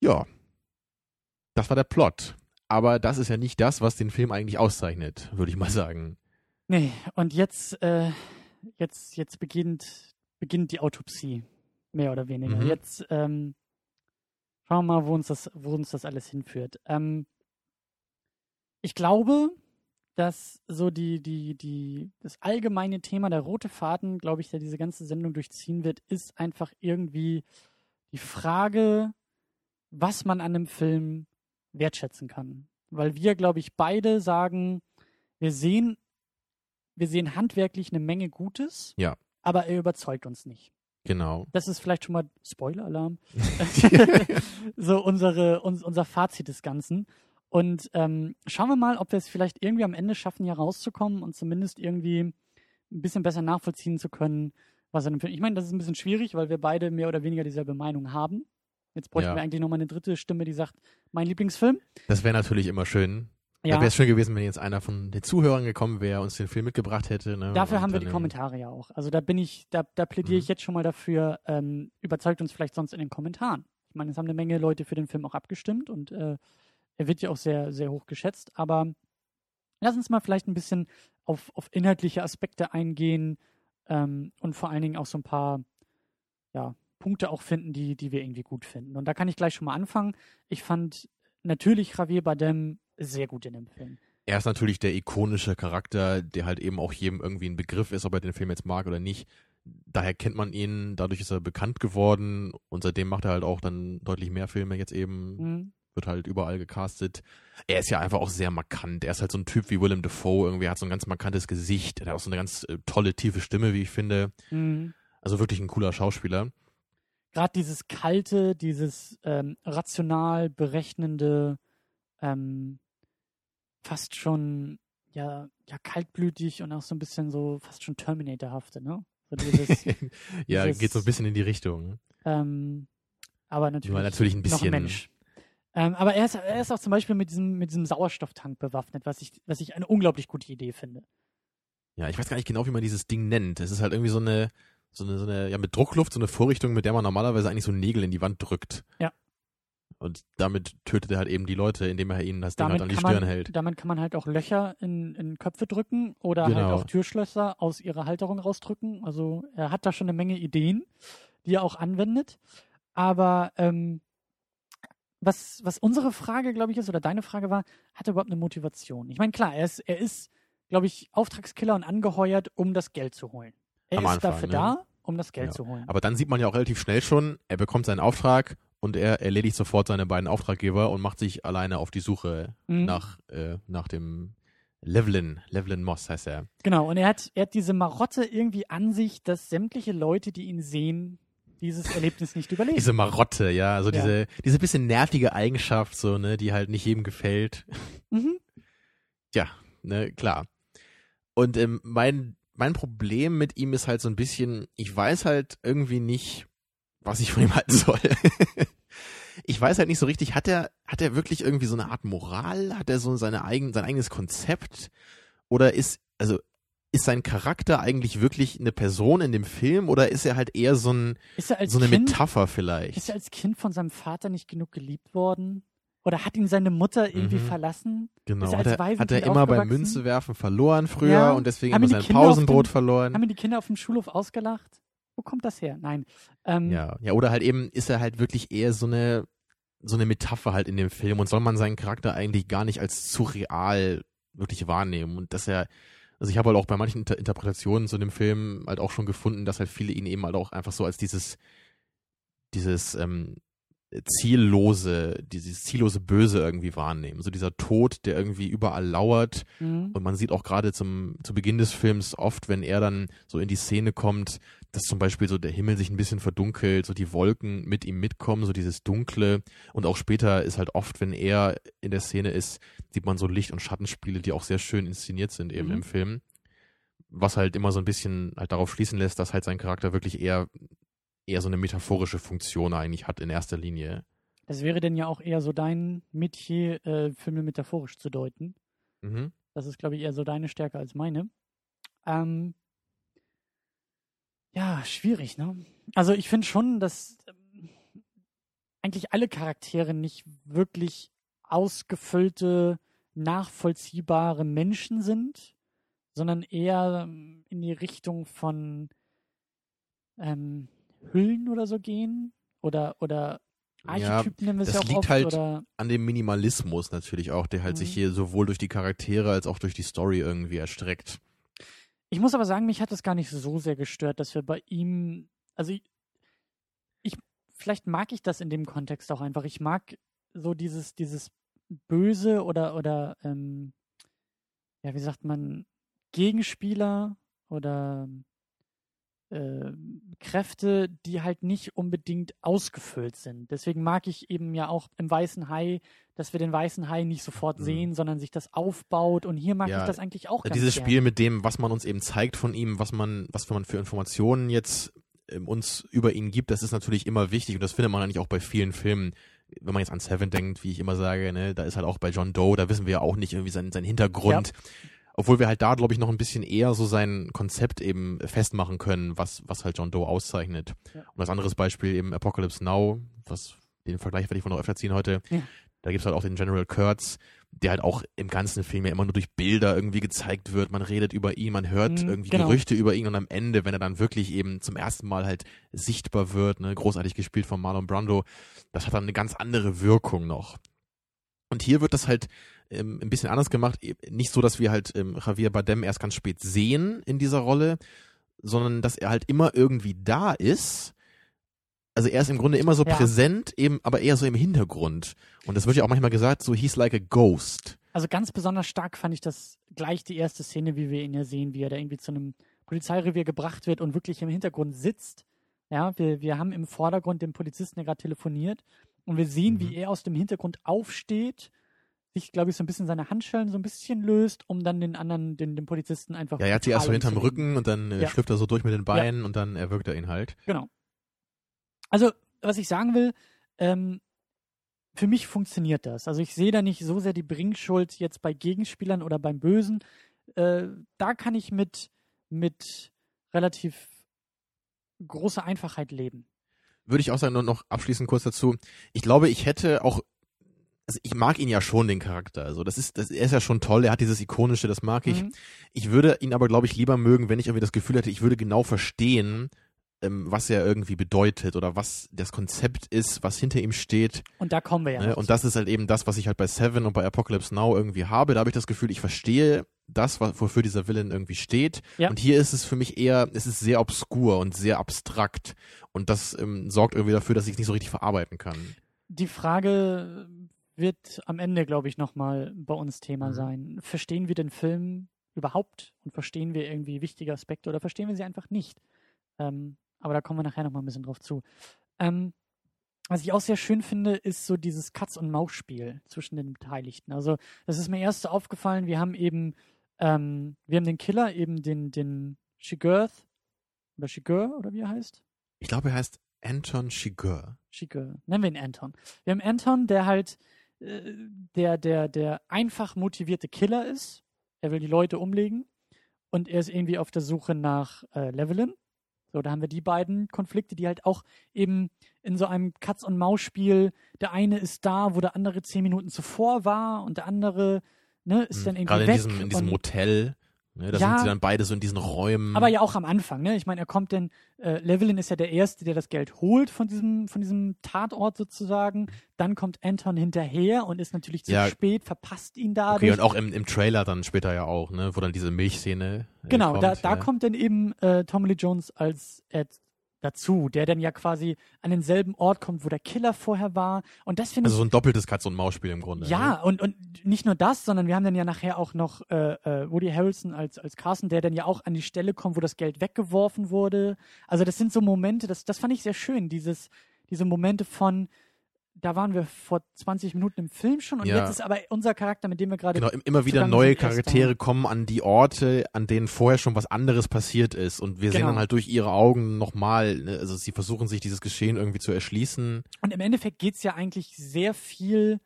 Ja. Das war der Plot. Aber das ist ja nicht das, was den Film eigentlich auszeichnet, würde ich mal sagen. Nee, und jetzt, äh, jetzt, jetzt beginnt, beginnt die Autopsie. Mehr oder weniger. Mhm. Jetzt, ähm, schauen wir mal, wo uns das, wo uns das alles hinführt. Ähm, ich glaube, dass so die, die, die, das allgemeine Thema, der rote Faden, glaube ich, der diese ganze Sendung durchziehen wird, ist einfach irgendwie die Frage, was man an einem Film wertschätzen kann. Weil wir, glaube ich, beide sagen, wir sehen, wir sehen handwerklich eine Menge Gutes, Ja. aber er überzeugt uns nicht. Genau. Das ist vielleicht schon mal Spoiler-Alarm. so unsere, uns, unser Fazit des Ganzen. Und ähm, schauen wir mal, ob wir es vielleicht irgendwie am Ende schaffen, hier rauszukommen und zumindest irgendwie ein bisschen besser nachvollziehen zu können, was er empfindet. Ich meine, das ist ein bisschen schwierig, weil wir beide mehr oder weniger dieselbe Meinung haben. Jetzt bräuchten Ja. wir eigentlich nochmal eine dritte Stimme, die sagt, mein Lieblingsfilm. Das wäre natürlich immer schön. Ja, wäre es schön gewesen, wenn jetzt einer von den Zuhörern gekommen wäre, uns den Film mitgebracht hätte. Ne? dafür Und haben wir die ähm, Kommentare ja auch. Also da bin ich, da, da plädiere Mhm. ich jetzt schon mal dafür, ähm, überzeugt uns vielleicht sonst in den Kommentaren. Ich meine, es haben eine Menge Leute für den Film auch abgestimmt und äh, er wird ja auch sehr, sehr hoch geschätzt, aber lass uns mal vielleicht ein bisschen auf, auf inhaltliche Aspekte eingehen ähm, und vor allen Dingen auch so ein paar ja, Punkte auch finden, die, die wir irgendwie gut finden. Und da kann ich gleich schon mal anfangen. Ich fand natürlich Javier Bardem sehr gut in dem Film. Er ist natürlich der ikonische Charakter, der halt eben auch jedem irgendwie ein Begriff ist, ob er den Film jetzt mag oder nicht. Daher kennt man ihn, dadurch ist er bekannt geworden und seitdem macht er halt auch dann deutlich mehr Filme jetzt eben. Mhm. Wird halt überall gecastet. Er ist ja einfach auch sehr markant. Er ist halt so ein Typ wie Willem Dafoe. Irgendwie er hat so ein ganz markantes Gesicht. Er hat auch so eine ganz äh, tolle, tiefe Stimme, wie ich finde. Mhm. Also wirklich ein cooler Schauspieler gerade dieses kalte, dieses ähm, rational berechnende, ähm, fast schon ja, ja kaltblütig und auch so ein bisschen so fast schon Terminator-hafte, ne? So dieses, ja, dieses, geht so ein bisschen in die Richtung. Ähm, aber natürlich, Nur natürlich ein bisschen. Noch Mensch. Ähm, aber er ist, er ist auch zum Beispiel mit diesem, mit diesem Sauerstofftank bewaffnet, was ich, was ich eine unglaublich gute Idee finde. Ja, ich weiß gar nicht genau, wie man dieses Ding nennt. Es ist halt irgendwie so eine, so eine, so eine, ja, mit Druckluft, so eine Vorrichtung, mit der man normalerweise eigentlich so Nägel in die Wand drückt. Ja. Und damit tötet er halt eben die Leute, indem er ihnen das Ding halt an die Stirn man, hält. Damit kann man halt auch Löcher in, in Köpfe drücken oder halt genau. halt auch Türschlösser aus ihrer Halterung rausdrücken. Also er hat da schon eine Menge Ideen, die er auch anwendet. Aber ähm, was, was unsere Frage, glaube ich, ist, oder deine Frage war, hat er überhaupt eine Motivation? Ich meine, klar, er ist, er ist, glaube ich, Auftragskiller und angeheuert, um das Geld zu holen. Er Am ist Anfang, dafür ne? da, um das Geld ja. zu holen. Aber dann sieht man ja auch relativ schnell schon, er bekommt seinen Auftrag und er erledigt sofort seine beiden Auftraggeber und macht sich alleine auf die Suche mhm. nach, äh, nach dem Levelin, Levelin Moss heißt er. Genau, und er hat, er hat diese Marotte irgendwie an sich, dass sämtliche Leute, die ihn sehen, dieses Erlebnis nicht überleben. Diese Marotte, ja, also ja. diese, diese bisschen nervige Eigenschaft, so, ne, die halt nicht jedem gefällt. Mhm. Ja, ne, klar. Und ähm, mein mein Problem mit ihm ist halt so ein bisschen, ich weiß halt irgendwie nicht, was ich von ihm halten soll. ich weiß halt nicht so richtig, hat er, hat er wirklich irgendwie so eine Art Moral? Hat er so seine eigen, sein eigenes Konzept? Oder ist, also, ist sein Charakter eigentlich wirklich eine Person in dem Film oder ist er halt eher so ein, so eine kind, Metapher vielleicht? Ist er als Kind von seinem Vater nicht genug geliebt worden? Oder hat ihn seine Mutter irgendwie mhm. verlassen? Genau. Hat er, hat er immer beim Münzewerfen verloren früher ja. und deswegen haben immer sein Pausenbrot dem, verloren? Haben ihn die Kinder auf dem Schulhof ausgelacht? Wo kommt das her? Nein. Ähm, ja, ja, oder halt eben ist er halt wirklich eher so eine so eine Metapher halt in dem Film und soll man seinen Charakter eigentlich gar nicht als zu real wirklich wahrnehmen und dass er also ich habe halt auch bei manchen Inter Interpretationen zu dem Film halt auch schon gefunden, dass halt viele ihn eben halt auch einfach so als dieses dieses ähm, ziellose, dieses ziellose Böse irgendwie wahrnehmen. So dieser Tod, der irgendwie überall lauert. Mhm. Und man sieht auch gerade zum, zu Beginn des Films oft, wenn er dann so in die Szene kommt, dass zum Beispiel so der Himmel sich ein bisschen verdunkelt, so die Wolken mit ihm mitkommen, so dieses Dunkle. Und auch später ist halt oft, wenn er in der Szene ist, sieht man so Licht- und Schattenspiele, die auch sehr schön inszeniert sind eben mhm. im Film. Was halt immer so ein bisschen halt darauf schließen lässt, dass halt sein Charakter wirklich eher eher so eine metaphorische Funktion eigentlich hat in erster Linie. Das wäre denn ja auch eher so dein Metier, äh, Filme metaphorisch zu deuten. Mhm. Das ist, glaube ich, eher so deine Stärke als meine. Ähm, ja, schwierig, ne? Also ich finde schon, dass ähm, eigentlich alle Charaktere nicht wirklich ausgefüllte, nachvollziehbare Menschen sind, sondern eher ähm, in die Richtung von ähm, Hüllen oder so gehen? Oder, oder Archetypen ja, nennen wir es ja auch liegt oft, halt oder? an dem Minimalismus natürlich auch, der halt mhm. sich hier sowohl durch die Charaktere als auch durch die Story irgendwie erstreckt. Ich muss aber sagen, mich hat das gar nicht so sehr gestört, dass wir bei ihm, also ich, ich vielleicht mag ich das in dem Kontext auch einfach. Ich mag so dieses, dieses Böse oder, oder, ähm, ja, wie sagt man, Gegenspieler oder äh, Kräfte, die halt nicht unbedingt ausgefüllt sind. Deswegen mag ich eben ja auch im Weißen Hai, dass wir den Weißen Hai nicht sofort mhm. sehen, sondern sich das aufbaut. Und hier mag ja, ich das eigentlich auch. Ganz dieses gern. Spiel mit dem, was man uns eben zeigt von ihm, was man, was man für Informationen jetzt ähm, uns über ihn gibt, das ist natürlich immer wichtig und das findet man eigentlich auch bei vielen Filmen. Wenn man jetzt an Seven denkt, wie ich immer sage, ne, da ist halt auch bei John Doe, da wissen wir ja auch nicht irgendwie sein, sein Hintergrund. Ja. Obwohl wir halt da, glaube ich, noch ein bisschen eher so sein Konzept eben festmachen können, was, was halt John Doe auszeichnet. Ja. Und als anderes Beispiel eben Apocalypse Now, was den Vergleich werde ich von noch öfter ziehen heute. Ja. Da gibt's halt auch den General Kurtz, der halt auch im ganzen Film ja immer nur durch Bilder irgendwie gezeigt wird. Man redet über ihn, man hört Mhm, irgendwie genau. Gerüchte über ihn und am Ende, wenn er dann wirklich eben zum ersten Mal halt sichtbar wird, ne, großartig gespielt von Marlon Brando, das hat dann eine ganz andere Wirkung noch. Und hier wird das halt ähm, ein bisschen anders gemacht. E- Nicht so, dass wir halt ähm, Javier Bardem erst ganz spät sehen in dieser Rolle, sondern dass er halt immer irgendwie da ist. Also er ist im Grunde immer so Ja. präsent, eben, aber eher so im Hintergrund. Und das wird ja auch manchmal gesagt, so he's like a ghost. Also ganz besonders stark fand ich das gleich die erste Szene, wie wir ihn ja sehen, wie er da irgendwie zu einem Polizeirevier gebracht wird und wirklich im Hintergrund sitzt. Ja, wir, wir haben im Vordergrund den Polizisten ja gerade telefoniert und wir sehen, Mhm. wie er aus dem Hintergrund aufsteht, sich, glaube ich, so ein bisschen seine Handschellen so ein bisschen löst, um dann den anderen, den, den Polizisten einfach. Ja, er hat sie erst so hinterm. Rücken und dann äh, Ja. schlüpft er so durch mit den Beinen und dann erwürgt er ihn halt. Genau. Also, was ich sagen will, ähm, für mich funktioniert das. Also ich sehe da nicht so sehr die Bringschuld jetzt bei Gegenspielern oder beim Bösen. Äh, da kann ich mit, mit relativ großer Einfachheit leben. Würde ich auch sagen, nur noch abschließend kurz dazu. Ich glaube, ich hätte auch, also ich mag ihn ja schon, den Charakter. Also das ist, das, er ist ja schon toll, er hat dieses Ikonische, das mag ich. Mhm. Ich würde ihn aber, glaube ich, lieber mögen, wenn ich irgendwie das Gefühl hätte, ich würde genau verstehen, ähm, was er irgendwie bedeutet oder was das Konzept ist, was hinter ihm steht. Und da kommen wir ja. Ne? Und das ist halt eben das, was ich halt bei Seven und bei Apocalypse Now irgendwie habe. Da habe ich das Gefühl, ich verstehe das, was- wofür dieser Villain irgendwie steht. Ja. Und hier ist es für mich eher, es ist sehr obskur und sehr abstrakt. Und das ähm, sorgt irgendwie dafür, dass ich es nicht so richtig verarbeiten kann. Die Frage wird am Ende, glaube ich, nochmal bei uns Thema Mhm. sein. Verstehen wir den Film überhaupt und verstehen wir irgendwie wichtige Aspekte oder verstehen wir sie einfach nicht? Ähm, aber da kommen wir nachher nochmal ein bisschen drauf zu. Ähm, was ich auch sehr schön finde, ist so dieses Katz- und Maus-Spiel zwischen den Beteiligten. Also, das ist mir erst so aufgefallen, wir haben eben, ähm, wir haben den Killer, eben den, den Shigurth, oder Shigur, oder wie er heißt? Ich glaube, er heißt Anton Chigurh. Schicke, nennen wir ihn Anton. Wir haben Anton, der halt äh, der, der, der einfach motivierte Killer ist. Er will die Leute umlegen und er ist irgendwie auf der Suche nach äh, Levelin. So, da haben wir die beiden Konflikte, die halt auch eben in so einem Katz-und-Maus-Spiel, der eine ist da, wo der andere zehn Minuten zuvor war und der andere ne, ist dann irgendwie. Gerade in diesem, in diesem und, Motel. Ne, da Ja. sind sie dann beide so in diesen Räumen. aber ja auch am Anfang, ne? Ich meine, er kommt denn, äh, Levelin ist ja der Erste, der das Geld holt von diesem, von diesem Tatort sozusagen. Dann kommt Anton hinterher und ist natürlich zu Ja. spät, verpasst ihn dadurch. Okay, und auch im, im Trailer dann später ja auch, ne, wo dann diese Milchszene. Äh, genau, kommt, da, da ja. kommt dann eben äh, Tommy Lee Jones als Ed dazu, der dann ja quasi an denselben Ort kommt, wo der Killer vorher war. Und das finde Also ich so ein doppeltes Katz-und-Maus-Spiel im Grunde. Ja, Ne? und, und nicht nur das, sondern wir haben dann ja nachher auch noch äh, äh, Woody Harrelson als, als Carson, der dann ja auch an die Stelle kommt, wo das Geld weggeworfen wurde. Also das sind so Momente, das, das fand ich sehr schön, dieses, diese Momente von, da waren wir vor 20 Minuten im Film schon und Ja. jetzt ist aber unser Charakter, mit dem wir gerade Genau, im- immer wieder neue. Charaktere kommen an die Orte, an denen vorher schon was anderes passiert ist. Und wir sehen Genau. dann halt durch ihre Augen nochmal, ne, also sie versuchen sich dieses Geschehen irgendwie zu erschließen. Und im Endeffekt geht es ja eigentlich sehr viel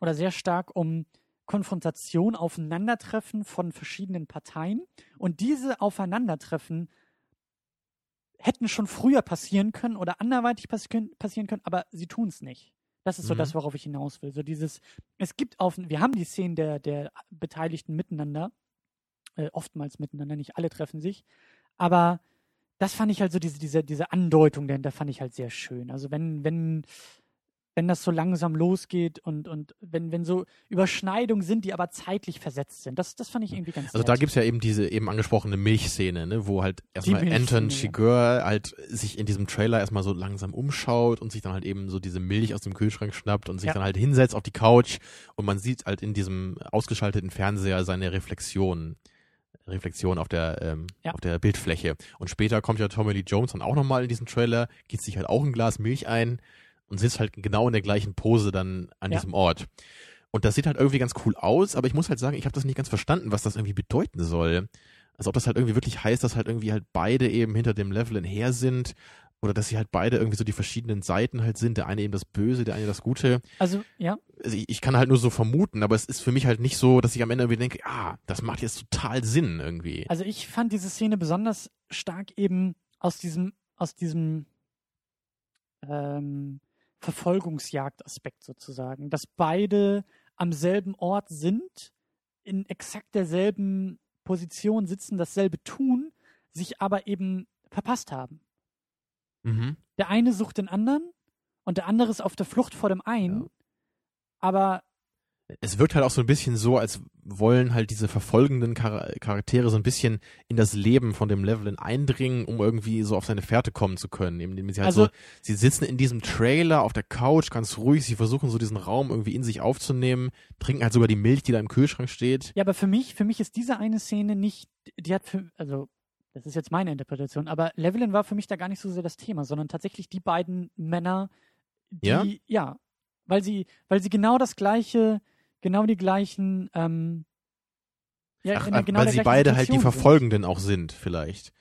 oder sehr stark um Konfrontation, Aufeinandertreffen von verschiedenen Parteien. Und diese Aufeinandertreffen hätten schon früher passieren können oder anderweitig passieren passieren können, aber sie tun es nicht. Das ist so Mhm. das, worauf ich hinaus will. So dieses, es gibt auf, wir haben die Szenen der, der Beteiligten miteinander, äh, oftmals miteinander, nicht alle treffen sich, aber das fand ich halt so, diese, diese, diese Andeutung dahinter fand ich halt sehr schön. Also wenn, wenn, wenn das so langsam losgeht und, und wenn, wenn so Überschneidungen sind, die aber zeitlich versetzt sind. Das, das fand ich irgendwie ganz Also nett. da gibt's ja eben diese eben angesprochene Milchszene, ne, wo halt erstmal Anton. Chigurh halt sich in diesem Trailer erstmal so langsam umschaut und sich dann halt eben so diese Milch aus dem Kühlschrank schnappt und sich Ja. dann halt hinsetzt auf die Couch und man sieht halt in diesem ausgeschalteten Fernseher seine Reflexion. Reflexion auf der ähm, Ja. auf der Bildfläche. Und später kommt ja Tommy Lee Jones dann auch nochmal in diesen Trailer, gießt sich halt auch ein Glas Milch ein und sitzt halt genau in der gleichen Pose dann an Ja. diesem Ort. Und das sieht halt irgendwie ganz cool aus, aber ich muss halt sagen, ich habe das nicht ganz verstanden, was das irgendwie bedeuten soll. Also ob das halt irgendwie wirklich heißt, dass halt irgendwie halt beide eben hinter dem Level her sind oder dass sie halt beide irgendwie so die verschiedenen Seiten halt sind, der eine eben das Böse, der eine das Gute. also, ja, Also ich, ich kann halt nur so vermuten, aber es ist für mich halt nicht so, dass ich am Ende irgendwie denke, ah, das macht jetzt total Sinn irgendwie. Also ich fand diese Szene besonders stark eben aus diesem, aus diesem ähm, Verfolgungsjagdaspekt sozusagen, dass beide am selben Ort sind, in exakt derselben Position sitzen, dasselbe tun, sich aber eben verpasst haben. Mhm. Der eine sucht den anderen und der andere ist auf der Flucht vor dem einen, Ja. aber Es wirkt halt auch so ein bisschen so, als wollen halt diese verfolgenden Char Charaktere so ein bisschen in das Leben von dem Levelin eindringen, um irgendwie so auf seine Fährte kommen zu können. Indem sie halt Also- so, sie sitzen in diesem Trailer auf der Couch, ganz ruhig, sie versuchen so diesen Raum irgendwie in sich aufzunehmen, trinken halt sogar die Milch, die da im Kühlschrank steht. Ja, aber für mich, für mich ist diese eine Szene nicht, die hat für, also, das ist jetzt meine Interpretation, aber Levelin war für mich da gar nicht so sehr das Thema, sondern tatsächlich die beiden Männer, die, Ja? ja, weil sie, weil sie genau das gleiche, genau die gleichen, ähm, ja, Ach, der- genau weil der sie beide halt die Situation sind. Verfolgenden auch sind, vielleicht.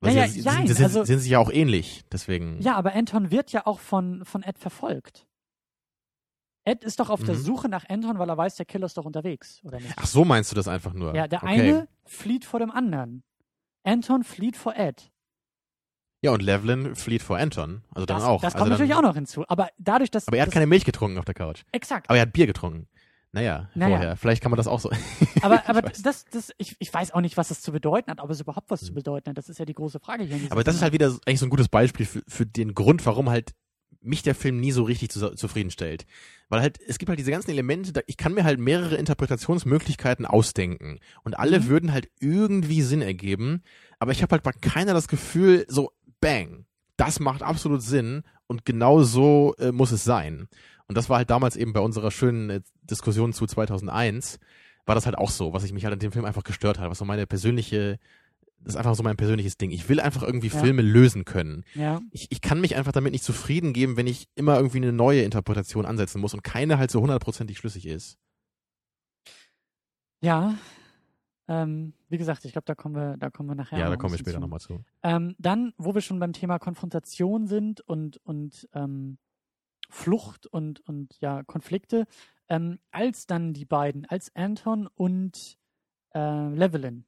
Weil Naja, sie, jein, sind, sind, also- sind sich ja auch ähnlich, deswegen. Ja, aber Anton wird ja auch von, von Ed verfolgt. Ed ist doch auf der Mhm. Suche nach Anton, weil er weiß, der Killer ist doch unterwegs, oder nicht? Ach, so meinst du das einfach nur? ja, der okay. eine flieht vor dem anderen. Anton flieht vor Ed. Ja, und Levlin flieht vor Anton. Also dann das, auch. Das also kommt dann, natürlich auch noch hinzu. Aber dadurch, dass. Aber er hat keine Milch getrunken auf der Couch. Exakt. Aber er hat Bier getrunken. Naja, Naja. vorher. Vielleicht kann man das auch so. Aber, aber das, das, ich, ich weiß auch nicht, was das zu bedeuten hat, ob es überhaupt was zu bedeuten hat. Das ist ja die große Frage hier. Aber das ist halt wieder eigentlich so ein gutes Beispiel für, für den Grund, warum halt mich der Film nie so richtig zu, zufriedenstellt. Weil halt, es gibt halt diese ganzen Elemente, da, ich kann mir halt mehrere Interpretationsmöglichkeiten ausdenken. Und alle Mhm. würden halt irgendwie Sinn ergeben. Aber ich habe halt bei keiner das Gefühl, so, bang, das macht absolut Sinn und genau so äh, muss es sein. Und das war halt damals eben bei unserer schönen äh, Diskussion zu 2001, war das halt auch so, was ich mich halt an dem Film einfach gestört hat, was so meine persönliche, das ist einfach so mein persönliches Ding. Ich will einfach irgendwie Ja. Filme lösen können. Ja, Ich, ich kann mich einfach damit nicht zufrieden geben, wenn ich immer irgendwie eine neue Interpretation ansetzen muss und keine halt so hundertprozentig schlüssig ist. ja. Ähm, wie gesagt, ich glaube, da kommen wir, da kommen wir nachher. Ja, da kommen wir später nochmal zu. Ähm, dann, wo wir schon beim Thema Konfrontation sind und, und ähm, Flucht und, und ja, Konflikte, ähm, als dann die beiden, als Anton und äh, Levelin,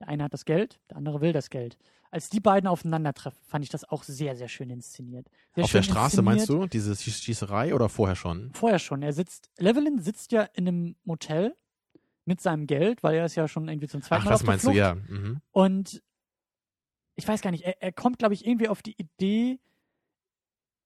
der eine hat das Geld, der andere will das Geld, als die beiden aufeinandertreffen, fand ich das auch sehr, sehr schön inszeniert. Sehr Auf schön der Straße meinst du? Diese Schieß Schießerei oder vorher schon? Vorher schon. Er sitzt, Levelin sitzt ja in einem Motel mit seinem Geld, weil er ist ja schon irgendwie zum zweiten Ach, Mal das auf der meinst du, Flucht. ja. Mhm. Und ich weiß gar nicht, er, er kommt, glaube ich, irgendwie auf die Idee,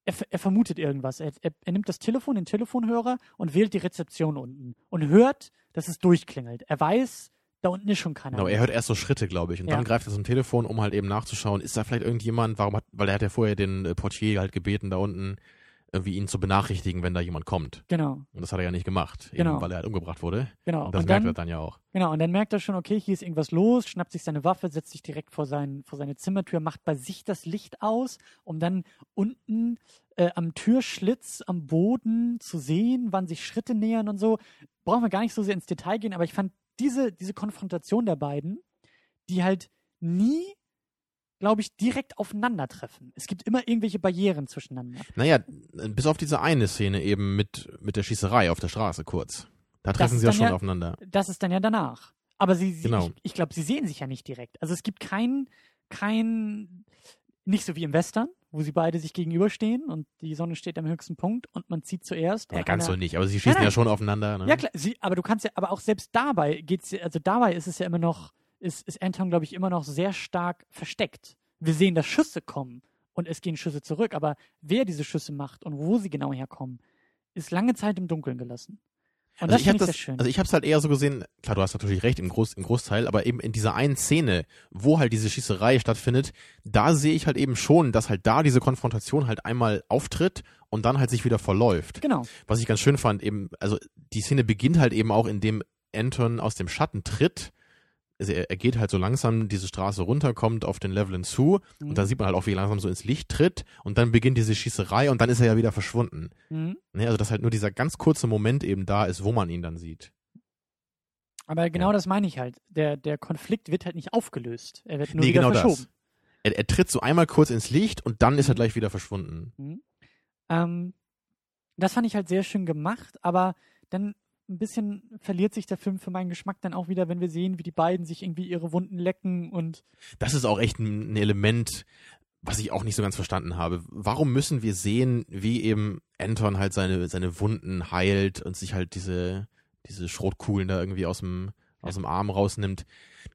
er, er vermutet irgendwas. Er, er, er nimmt das Telefon, den Telefonhörer und wählt die Rezeption unten und hört, dass es durchklingelt. Er weiß, da unten ist schon keiner. Genau, er hört erst so Schritte, glaube ich. Und Ja. dann greift er zum Telefon, um halt eben nachzuschauen, ist da vielleicht irgendjemand, warum hat, weil er hat ja vorher den äh, Portier halt gebeten, da unten irgendwie ihn zu benachrichtigen, wenn da jemand kommt. Genau, Und das hat er ja nicht gemacht, eben Genau. weil er halt umgebracht wurde. genau. Und das und merkt dann, er dann ja auch. Genau, und dann merkt er schon, okay, hier ist irgendwas los, schnappt sich seine Waffe, setzt sich direkt vor, sein, vor seine Zimmertür, macht bei sich das Licht aus, um dann unten äh, am Türschlitz am Boden zu sehen, wann sich Schritte nähern und so. Brauchen wir gar nicht so sehr ins Detail gehen, aber ich fand diese, diese Konfrontation der beiden, die halt nie, glaube ich, direkt aufeinandertreffen. Es gibt immer irgendwelche Barrieren zwischeneinander. Naja, bis auf diese eine Szene eben mit, mit der Schießerei auf der Straße kurz. Da treffen sie ja schon ja- aufeinander. Das ist dann ja danach. Aber sie, sie Genau. ich, ich glaube, sie sehen sich ja nicht direkt. Also es gibt kein, kein, nicht so wie im Western, wo sie beide sich gegenüberstehen und die Sonne steht am höchsten Punkt und man zieht zuerst. Ja, ganz so nicht, aber sie schießen nein. ja schon aufeinander. Ne? Ja klar, sie, aber du kannst ja, aber auch selbst dabei geht's, ja- also dabei ist es ja immer noch, ist, ist Anton, glaube ich, immer noch sehr stark versteckt. Wir sehen, dass Schüsse kommen und es gehen Schüsse zurück, aber wer diese Schüsse macht und wo sie genau herkommen, ist lange Zeit im Dunkeln gelassen. Und Also das ich ich das, sehr schön. also ich habe es halt eher so gesehen. Klar, du hast natürlich recht im, Groß, im Großteil, aber eben in dieser einen Szene, wo halt diese Schießerei stattfindet, da sehe ich halt eben schon, dass halt da diese Konfrontation halt einmal auftritt und dann halt sich wieder verläuft. genau. Was ich ganz schön fand, eben, also die Szene beginnt halt eben auch, indem Anton aus dem Schatten tritt. Also er, er geht halt so langsam diese Straße runter, kommt auf den Leveln zu Mhm. und da sieht man halt auch, wie er langsam so ins Licht tritt und dann beginnt diese Schießerei und dann ist er ja wieder verschwunden. Mhm. Ne, also dass halt nur dieser ganz kurze Moment eben da ist, wo man ihn dann sieht. Aber genau Ja. das meine ich halt. Der, der Konflikt wird halt nicht aufgelöst. Er wird nur nee, wieder genau verschoben. das. Er, er tritt so einmal kurz ins Licht und dann ist er Mhm. gleich wieder verschwunden. Mhm. Ähm, das fand ich halt sehr schön gemacht, aber dann ein bisschen verliert sich der Film für meinen Geschmack dann auch wieder, wenn wir sehen, wie die beiden sich irgendwie ihre Wunden lecken und Das ist auch echt ein, Element, was ich auch nicht so ganz verstanden habe. Warum müssen wir sehen, wie eben Anton halt seine, seine Wunden heilt und sich halt diese, diese Schrotkugeln da irgendwie aus dem, aus dem Arm rausnimmt?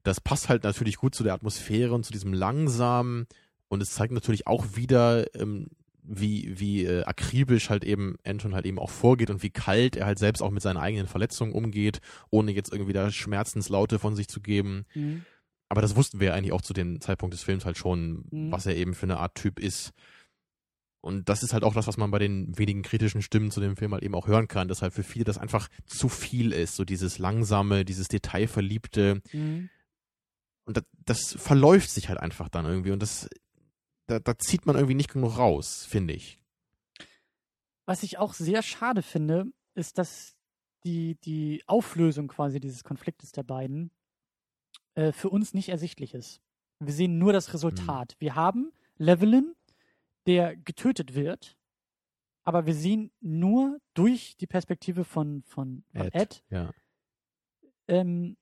Das passt halt natürlich gut zu der Atmosphäre und zu diesem langsamen und es zeigt natürlich auch wieder, ähm, wie, wie äh, akribisch halt eben Anton halt eben auch vorgeht und wie kalt er halt selbst auch mit seinen eigenen Verletzungen umgeht, ohne jetzt irgendwie da Schmerzenslaute von sich zu geben. Mhm. Aber das wussten wir eigentlich auch zu dem Zeitpunkt des Films halt schon, Mhm. was er eben für eine Art Typ ist. Und das ist halt auch das, was man bei den wenigen kritischen Stimmen zu dem Film halt eben auch hören kann, dass halt für viele das einfach zu viel ist, so dieses langsame, dieses Detailverliebte. Mhm. Und das, das verläuft sich halt einfach dann irgendwie und das, da, da zieht man irgendwie nicht genug raus, finde ich. Was ich auch sehr schade finde, ist, dass die, die Auflösung quasi dieses Konfliktes der beiden äh, für uns nicht ersichtlich ist. Wir sehen nur das Resultat. Wir haben Levelin, der getötet wird, aber wir sehen nur durch die Perspektive von, von, von Ed, Ja. ähm,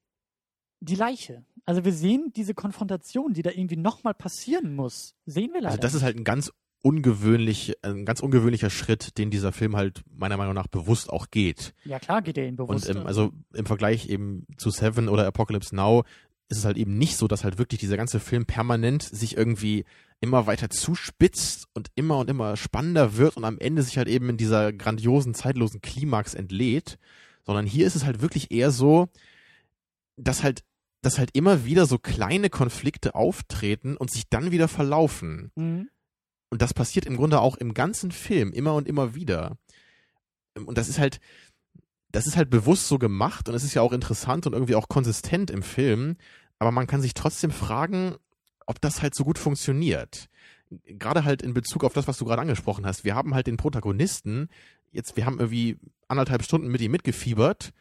die Leiche. Also wir sehen diese Konfrontation, die da irgendwie nochmal passieren muss, sehen wir leider. Also das ist halt ein ganz ungewöhnlich, ein ganz ungewöhnlicher Schritt, den dieser Film halt meiner Meinung nach bewusst auch geht. ja klar geht er ihn bewusst. Und ähm, also im Vergleich eben zu Seven oder Apocalypse Now ist es halt eben nicht so, dass halt wirklich dieser ganze Film permanent sich irgendwie immer weiter zuspitzt und immer und immer spannender wird und am Ende sich halt eben in dieser grandiosen, zeitlosen Klimax entlädt, sondern hier ist es halt wirklich eher so, dass halt, dass halt immer wieder so kleine Konflikte auftreten und sich dann wieder verlaufen. Mhm. Und das passiert im Grunde auch im ganzen Film immer und immer wieder. Und das ist halt, das ist halt bewusst so gemacht und es ist ja auch interessant und irgendwie auch konsistent im Film. Aber man kann sich trotzdem fragen, ob das halt so gut funktioniert. Gerade halt in Bezug auf das, was du gerade angesprochen hast. Wir haben halt den Protagonisten, jetzt, wir haben irgendwie anderthalb Stunden mit ihm mitgefiebert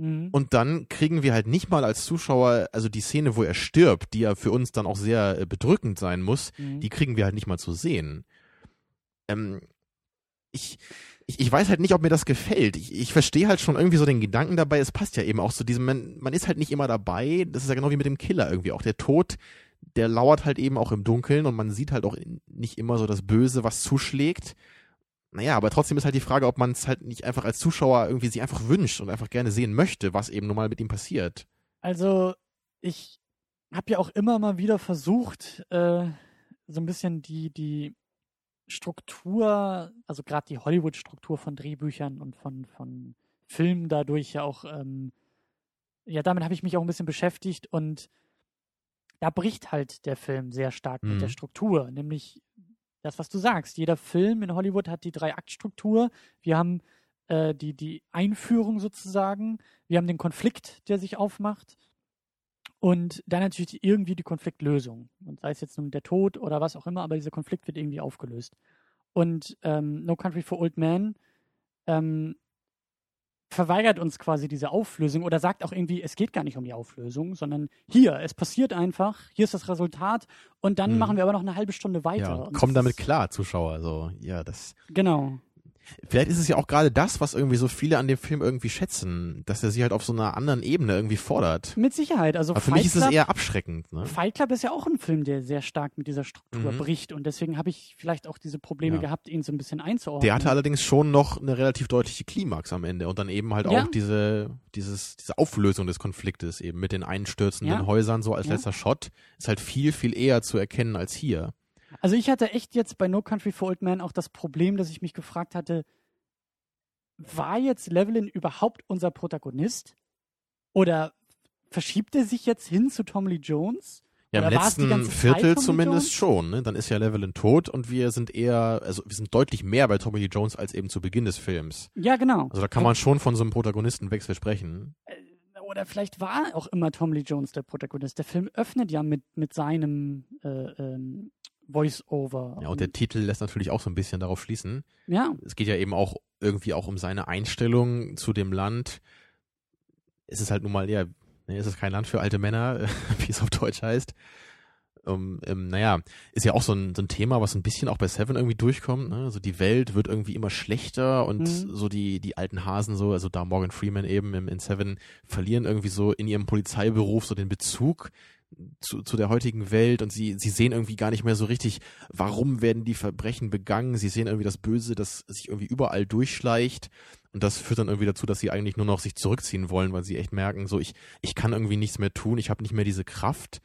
Mhm. und dann kriegen wir halt nicht mal als Zuschauer, also die Szene, wo er stirbt, die ja für uns dann auch sehr äh, bedrückend sein muss, Mhm. die kriegen wir halt nicht mal zu sehen. Ähm, ich, ich, ich weiß halt nicht, ob mir das gefällt. Ich, ich verstehe halt schon irgendwie so den Gedanken dabei. Es passt ja eben auch zu diesem, man, man ist halt nicht immer dabei. Das ist ja genau wie mit dem Killer irgendwie auch. Der Tod, der lauert halt eben auch im Dunkeln und man sieht halt auch nicht immer so das Böse, was zuschlägt. Naja, aber trotzdem ist halt die Frage, ob man es halt nicht einfach als Zuschauer irgendwie sich einfach wünscht und einfach gerne sehen möchte, was eben nun mal mit ihm passiert. Also, ich habe ja auch immer mal wieder versucht, äh, so ein bisschen die, die Struktur, also gerade die Hollywood-Struktur von Drehbüchern und von, von Filmen dadurch ja auch, ähm, ja, damit habe ich mich auch ein bisschen beschäftigt und da bricht halt der Film sehr stark mit Mhm. der Struktur, nämlich das, was du sagst. Jeder Film in Hollywood hat die Drei-Akt-Struktur. Wir haben äh, die, die Einführung sozusagen. Wir haben den Konflikt, der sich aufmacht. Und dann natürlich die, irgendwie die Konfliktlösung. Und sei es jetzt nun der Tod oder was auch immer, aber dieser Konflikt wird irgendwie aufgelöst. Und ähm, No Country for Old Men ähm, verweigert uns quasi diese Auflösung oder sagt auch irgendwie, es geht gar nicht um die Auflösung, sondern hier, es passiert einfach, hier ist das Resultat und dann Mhm. machen wir aber noch eine halbe Stunde weiter. Ja, Und komm das damit klar, Zuschauer. So, ja, das. Genau. Vielleicht ist es ja auch gerade das, was irgendwie so viele an dem Film irgendwie schätzen, dass er sie halt auf so einer anderen Ebene irgendwie fordert. Mit Sicherheit. Also Aber für Fight mich ist es Club, eher abschreckend. Ne? Fight Club ist ja auch ein Film, der sehr stark mit dieser Struktur Mhm. bricht und deswegen habe ich vielleicht auch diese Probleme Ja. gehabt, ihn so ein bisschen einzuordnen. Der hatte allerdings schon noch eine relativ deutliche Klimax am Ende und dann eben halt Ja. auch diese, dieses, diese Auflösung des Konfliktes eben mit den einstürzenden Ja. Häusern so als letzter Shot ist halt viel, viel eher zu erkennen als hier. Also ich hatte echt jetzt bei No Country for Old Men auch das Problem, dass ich mich gefragt hatte, war jetzt Levelin überhaupt unser Protagonist? Oder verschiebt er sich jetzt hin zu Tom Lee Jones? Ja, im Oder die letzten Viertel zumindest schon. Ne? Dann ist ja Levelin tot und wir sind eher, also wir sind deutlich mehr bei Tommy Lee Jones als eben zu Beginn des Films. Ja, genau. Also da kann man schon von so einem Protagonistenwechsel sprechen. Oder vielleicht war auch immer Tom Lee Jones der Protagonist. Der Film öffnet ja mit, mit seinem äh, ähm, Voice-Over. Ja, und der Titel lässt natürlich auch so ein bisschen darauf schließen. ja, Es geht ja eben auch irgendwie auch um seine Einstellung zu dem Land. Es ist halt nun mal, ja, ne, es ist kein Land für alte Männer, wie es auf Deutsch heißt. Um, ähm, naja, ist ja auch so ein, so ein Thema, was ein bisschen auch bei Seven irgendwie durchkommt. Ne? Also die Welt wird irgendwie immer schlechter und Mhm. so die, die alten Hasen so, also da Morgan Freeman eben im, in Seven, verlieren irgendwie so in ihrem Polizeiberuf so den Bezug zu, zu der heutigen Welt und sie, sie sehen irgendwie gar nicht mehr so richtig, warum werden die Verbrechen begangen. Sie sehen irgendwie das Böse, das sich irgendwie überall durchschleicht. Und das führt dann irgendwie dazu, dass sie eigentlich nur noch sich zurückziehen wollen, weil sie echt merken, so ich, ich kann irgendwie nichts mehr tun, ich habe nicht mehr diese Kraft,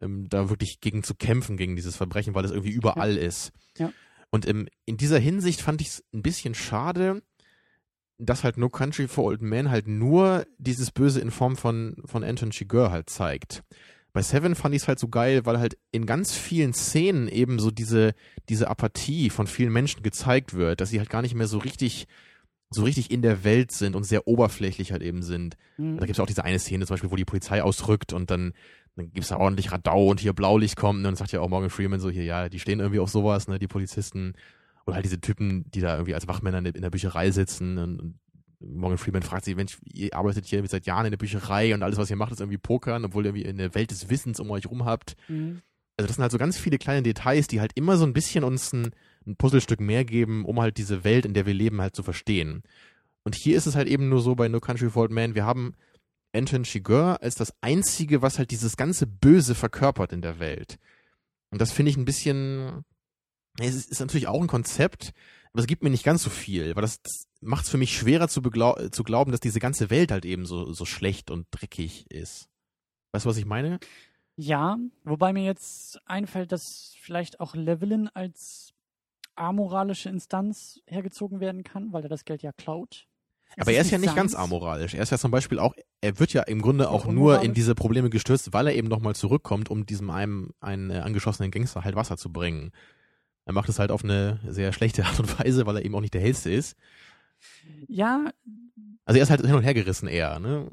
ähm, da wirklich gegen zu kämpfen, gegen dieses Verbrechen, weil es irgendwie überall ja. ist. Ja. Und ähm, in dieser Hinsicht fand ich es ein bisschen schade, dass halt No Country for Old Men halt nur dieses Böse in Form von, von Anton Chigurh halt zeigt. Bei Seven fand ich es halt so geil, weil halt in ganz vielen Szenen eben so diese, diese Apathie von vielen Menschen gezeigt wird, dass sie halt gar nicht mehr so richtig, so richtig in der Welt sind und sehr oberflächlich halt eben sind. Mhm. Da gibt es auch diese eine Szene zum Beispiel, wo die Polizei ausrückt und dann, dann gibt es da ordentlich Radau und hier Blaulicht kommt und dann sagt ja auch Morgan Freeman so hier, ja, die stehen irgendwie auf sowas, ne, die Polizisten. Oder halt diese Typen, die da irgendwie als Wachmänner in der Bücherei sitzen und, und Morgan Freeman fragt sich, Mensch, ihr arbeitet hier seit Jahren in der Bücherei und alles, was ihr macht, ist irgendwie Pokern, obwohl ihr irgendwie in der Welt des Wissens um euch rum habt. Mhm. Also das sind halt so ganz viele kleine Details, die halt immer so ein bisschen uns ein, ein Puzzlestück mehr geben, um halt diese Welt, in der wir leben, halt zu verstehen. Und hier ist es halt eben nur so bei No Country for Old Men, wir haben Anton Chigurh als das Einzige, was halt dieses ganze Böse verkörpert in der Welt. Und das finde ich ein bisschen, es ist, ist natürlich auch ein Konzept, aber es gibt mir nicht ganz so viel, weil das, das macht es für mich schwerer zu, zu glauben, dass diese ganze Welt halt eben so, so schlecht und dreckig ist. Weißt du, was ich meine? Ja, wobei mir jetzt einfällt, dass vielleicht auch Levelin als amoralische Instanz hergezogen werden kann, weil er das Geld ja klaut. Es Aber er ist ja nicht ganz amoralisch. Er ist ja zum Beispiel auch, er wird ja im Grunde auch nur in diese Probleme gestürzt, weil er eben nochmal zurückkommt, um diesem einem einen äh, angeschossenen Gangster halt Wasser zu bringen. Er macht es halt auf eine sehr schlechte Art und Weise, weil er eben auch nicht der hellste ist. Ja, Also er ist halt hin und her gerissen eher, ne?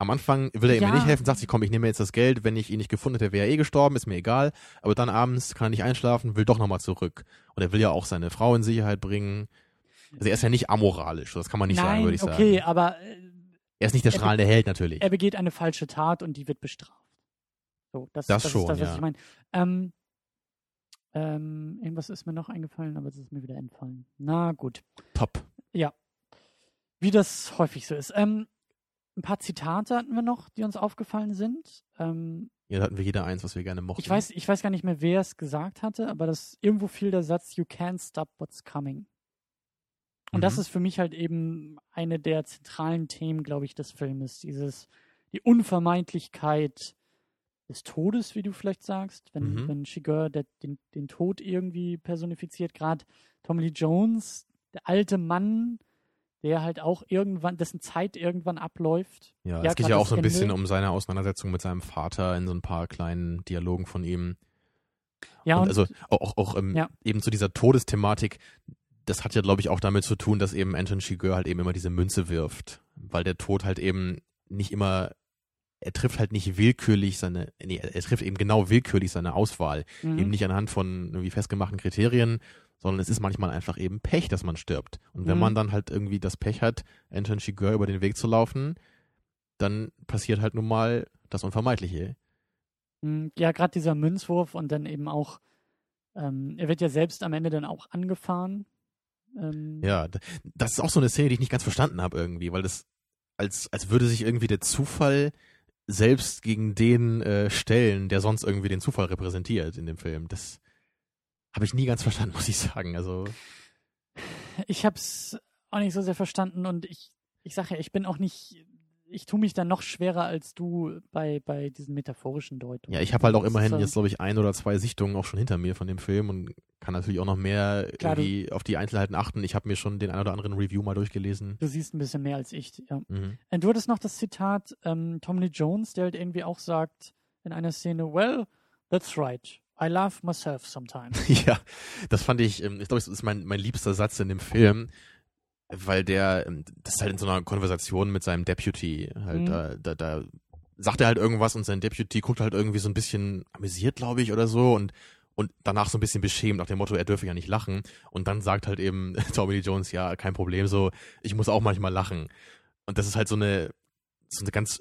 Am Anfang will er ihm Ja. nicht helfen, sagt sich, komm, ich nehme jetzt das Geld, wenn ich ihn nicht gefunden hätte, wäre er eh gestorben, ist mir egal. Aber dann abends kann er nicht einschlafen, will doch nochmal zurück. Und er will ja auch seine Frau in Sicherheit bringen. Also er ist ja nicht amoralisch, das kann man nicht sagen, nein, würde ich sagen. okay, aber äh, Er ist nicht der Er strahlende Held natürlich. er begeht eine falsche Tat und die wird bestraft. So, das, Das das schon, ist das, was ja. ich meine. Ähm, ähm, irgendwas ist mir noch eingefallen, aber es ist mir wieder entfallen. Na gut. Top. Wie das häufig so ist. Ähm, ein paar Zitate hatten wir noch, die uns aufgefallen sind. Ähm, Ja, da hatten wir jeder eins, was wir gerne mochten. ich, weiß, ich weiß gar nicht mehr, wer es gesagt hatte, aber das irgendwo fiel der Satz, You can't stop what's coming. Und das Mhm. ist für mich halt eben eine der zentralen Themen, glaube ich, des Filmes. Dieses, die Unvermeidlichkeit des Todes, wie du vielleicht sagst, wenn, Mhm. wenn Shiger den, den Tod irgendwie personifiziert. Gerade Tommy Lee Jones, der alte Mann, der halt auch irgendwann, dessen Zeit irgendwann abläuft. Ja, es geht ja auch so ein bisschen Ende. um seine Auseinandersetzung mit seinem Vater in so ein paar kleinen Dialogen von ihm. Ja, und, und, also auch, auch, auch ähm, Ja. eben zu dieser Todesthematik, das hat ja, glaube ich, auch damit zu tun, dass eben Anton Chigurh halt eben immer diese Münze wirft. Weil der Tod halt eben nicht immer, er trifft halt nicht willkürlich seine, nee, er trifft eben genau willkürlich seine Auswahl. mhm. Eben nicht anhand von irgendwie festgemachten Kriterien, sondern es ist manchmal einfach eben Pech, dass man stirbt. Und wenn Mhm. man dann halt irgendwie das Pech hat, Anton Chigurh über den Weg zu laufen, dann passiert halt nun mal das Unvermeidliche. Mm, Ja, gerade dieser Münzwurf und dann eben auch, ähm, er wird ja selbst am Ende dann auch angefahren. Ähm, Ja, das ist auch so eine Szene, die ich nicht ganz verstanden habe irgendwie, weil das als, als würde sich irgendwie der Zufall selbst gegen den äh, stellen, der sonst irgendwie den Zufall repräsentiert in dem Film. Das habe ich nie ganz verstanden, muss ich sagen. Also, Ich hab's auch nicht so sehr verstanden und ich, ich sage ja, ich bin auch nicht, ich tue mich dann noch schwerer als du bei, bei diesen metaphorischen Deutungen. ja, ich habe halt auch immerhin jetzt, glaube ich, ein oder zwei Sichtungen auch schon hinter mir von dem Film und kann natürlich auch noch mehr Klar, irgendwie auf die Einzelheiten achten. Ich habe mir schon den ein oder anderen Review mal durchgelesen. Du siehst ein bisschen mehr als ich, ja. Mhm. Und du hattest noch das Zitat ähm, Tom Lee Jones, der halt irgendwie auch sagt in einer Szene, well, that's right. I love myself sometimes. Ja, das fand ich, ähm, ich glaube, das ist mein, mein liebster Satz in dem Film, weil der, ähm, das ist halt in so einer Konversation mit seinem Deputy, halt, Mhm. da, da, da sagt er halt irgendwas und sein Deputy guckt halt irgendwie so ein bisschen amüsiert, glaube ich, oder so und und danach so ein bisschen beschämt nach dem Motto, er dürfe ja nicht lachen. Und dann sagt halt eben Tommy Lee Jones, ja, kein Problem, so, ich muss auch manchmal lachen. Und das ist halt so eine, so eine ganz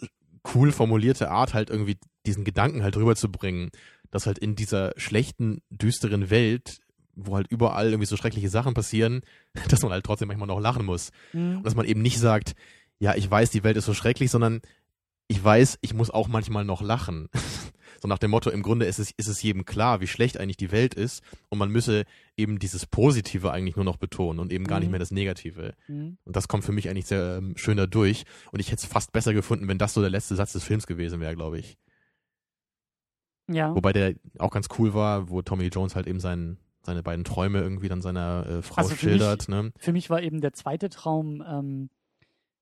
cool formulierte Art, halt irgendwie diesen Gedanken halt rüberzubringen, dass halt in dieser schlechten, düsteren Welt, wo halt überall irgendwie so schreckliche Sachen passieren, dass man halt trotzdem manchmal noch lachen muss. Hm, Und dass man eben nicht sagt, ja, ich weiß, die Welt ist so schrecklich, sondern ich weiß, ich muss auch manchmal noch lachen. So nach dem Motto, im Grunde ist es, ist es jedem klar, wie schlecht eigentlich die Welt ist und man müsse eben dieses Positive eigentlich nur noch betonen und eben gar nicht Mhm. mehr das Negative. Mhm. Und das kommt für mich eigentlich sehr ähm, schön da durch. Und ich hätte es fast besser gefunden, wenn das so der letzte Satz des Films gewesen wäre, glaube ich. Ja. Wobei der auch ganz cool war, wo Tommy Jones halt eben sein, seine beiden Träume irgendwie dann seiner äh, Frau Also für mich- schildert. Ne? Für mich war eben der zweite Traum, ähm,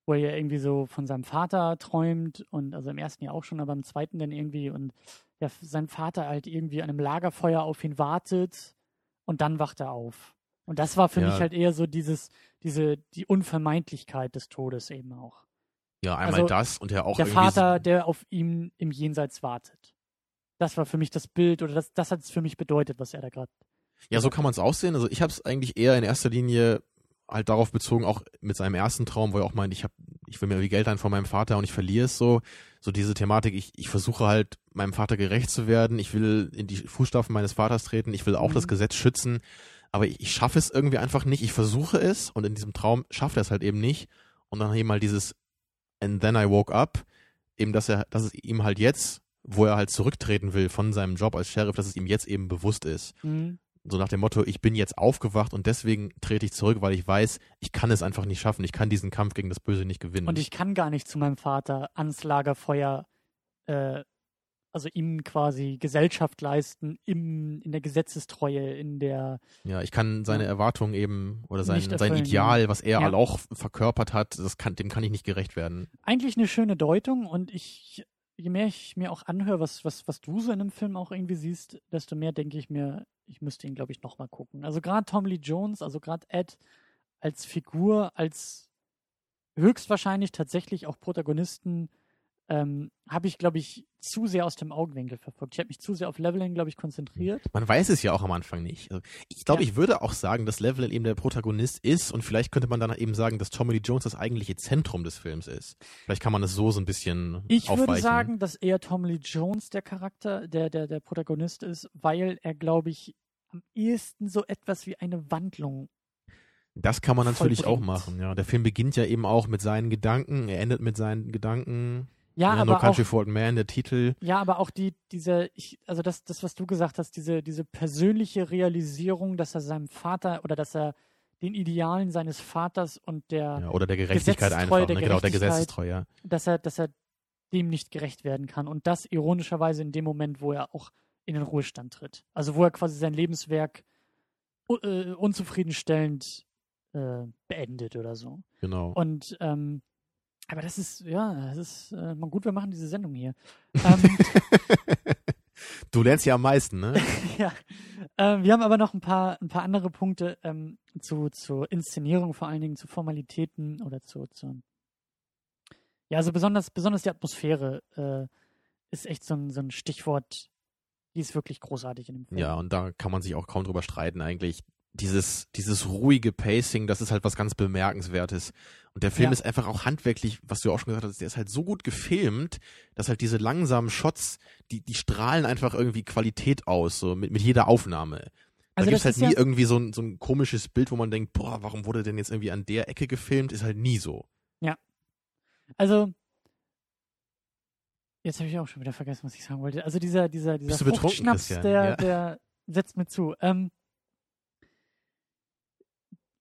wo er ja irgendwie so von seinem Vater träumt und also im ersten Jahr auch schon, aber im zweiten dann irgendwie und ja, sein Vater halt irgendwie an einem Lagerfeuer auf ihn wartet und dann wacht er auf. Und das war für Ja. mich halt eher so dieses, diese, die Unvermeidlichkeit des Todes eben auch. Ja, einmal Also, das und ja auch der Vater, der auf ihm im Jenseits wartet. Das war für mich das Bild oder das, das hat es für mich bedeutet, was er da gerade. Ja, so kann man es aussehen. Also ich habe es eigentlich eher in erster Linie halt darauf bezogen, auch mit seinem ersten Traum, wo er auch meint, ich hab, ich will mir irgendwie Geld ein von meinem Vater und ich verliere es so. So diese Thematik, ich, ich versuche halt meinem Vater gerecht zu werden, ich will in die Fußstapfen meines Vaters treten, ich will auch Mhm. das Gesetz schützen, aber ich, ich schaffe es irgendwie einfach nicht. Ich versuche es und in diesem Traum schafft er es halt eben nicht. Und dann eben mal dieses And then I woke up, eben, dass er, dass es ihm halt jetzt, wo er halt zurücktreten will von seinem Job als Sheriff, dass es ihm jetzt eben bewusst ist. Mhm. So nach dem Motto, ich bin jetzt aufgewacht und deswegen trete ich zurück, weil ich weiß, ich kann es einfach nicht schaffen. Ich kann diesen Kampf gegen das Böse nicht gewinnen. Und ich kann gar nicht zu meinem Vater ans Lagerfeuer, äh, also ihm quasi Gesellschaft leisten, im, in der Gesetzestreue, in der, ja, ich kann seine. Erwartungen eben oder sein, sein Ideal, was er Ja. halt auch verkörpert hat, das kann, dem kann ich nicht gerecht werden. eigentlich eine schöne Deutung und ich, je mehr ich mir auch anhöre, was, was, was du so in einem Film auch irgendwie siehst, desto mehr denke ich mir, ich müsste ihn, glaube ich, nochmal gucken. Also gerade Tom Lee Jones, also gerade Ed als Figur, als höchstwahrscheinlich tatsächlich auch Protagonisten, ähm, habe ich, glaube ich, zu sehr aus dem Augenwinkel verfolgt. Ich habe mich zu sehr auf Leveling, glaube ich, konzentriert. Man weiß es ja auch am Anfang nicht. Also ich glaube, Ja. ich würde auch sagen, dass Level eben der Protagonist ist und vielleicht könnte man dann eben sagen, dass Tommy Lee Jones das eigentliche Zentrum des Films ist. Vielleicht kann man es so so ein bisschen Ich aufweichen. würde sagen, dass eher Tom Lee Jones der Charakter, der, der, der Protagonist ist, weil er, glaube ich, am ehesten so etwas wie eine Wandlung. Das kann man natürlich auch machen, ja. Der Film beginnt ja eben auch mit seinen Gedanken, er endet mit seinen Gedanken. Ja, Ja, aber no Country auch, for Old Man, der Titel. ja, aber auch die, diese, ich, also das, das, was du gesagt hast, diese, diese persönliche Realisierung, dass er seinem Vater oder dass er den Idealen seines Vaters und der, Ja, oder der Gerechtigkeit einfach. der ne? Genau, der. Gesetzestreue. ja. dass er, dass er dem nicht gerecht werden kann. Und das ironischerweise in dem Moment, wo er auch in den Ruhestand tritt. Also wo er quasi sein Lebenswerk äh, unzufriedenstellend äh, beendet oder so. Genau. Und ähm, aber das ist, ja, das ist äh, mal gut, wir machen diese Sendung hier. Ähm, du lernst ja am meisten, ne? ja. Ähm, wir haben aber noch ein paar, ein paar andere Punkte ähm, zu, zur Inszenierung, vor allen Dingen zu Formalitäten oder zu, zu ja, also besonders, besonders die Atmosphäre äh, ist echt so ein, so ein Stichwort, die ist wirklich großartig in dem Film. Ja, und da kann man sich auch kaum drüber streiten eigentlich. Dieses, dieses ruhige Pacing, das ist halt was ganz Bemerkenswertes. Und der Film Ja. ist einfach auch handwerklich, was du auch schon gesagt hast, der ist halt so gut gefilmt, dass halt diese langsamen Shots, die, die strahlen einfach irgendwie Qualität aus, so mit, mit jeder Aufnahme. Da Also gibt's das halt nie ja- irgendwie so ein, so ein komisches Bild, wo man denkt, boah, warum wurde denn jetzt irgendwie an der Ecke gefilmt? Ist halt nie so. Also, jetzt habe ich auch schon wieder vergessen, was ich sagen wollte. Also dieser, dieser, dieser Fruchtschnaps, der, Ja. der setzt mir zu. Ähm,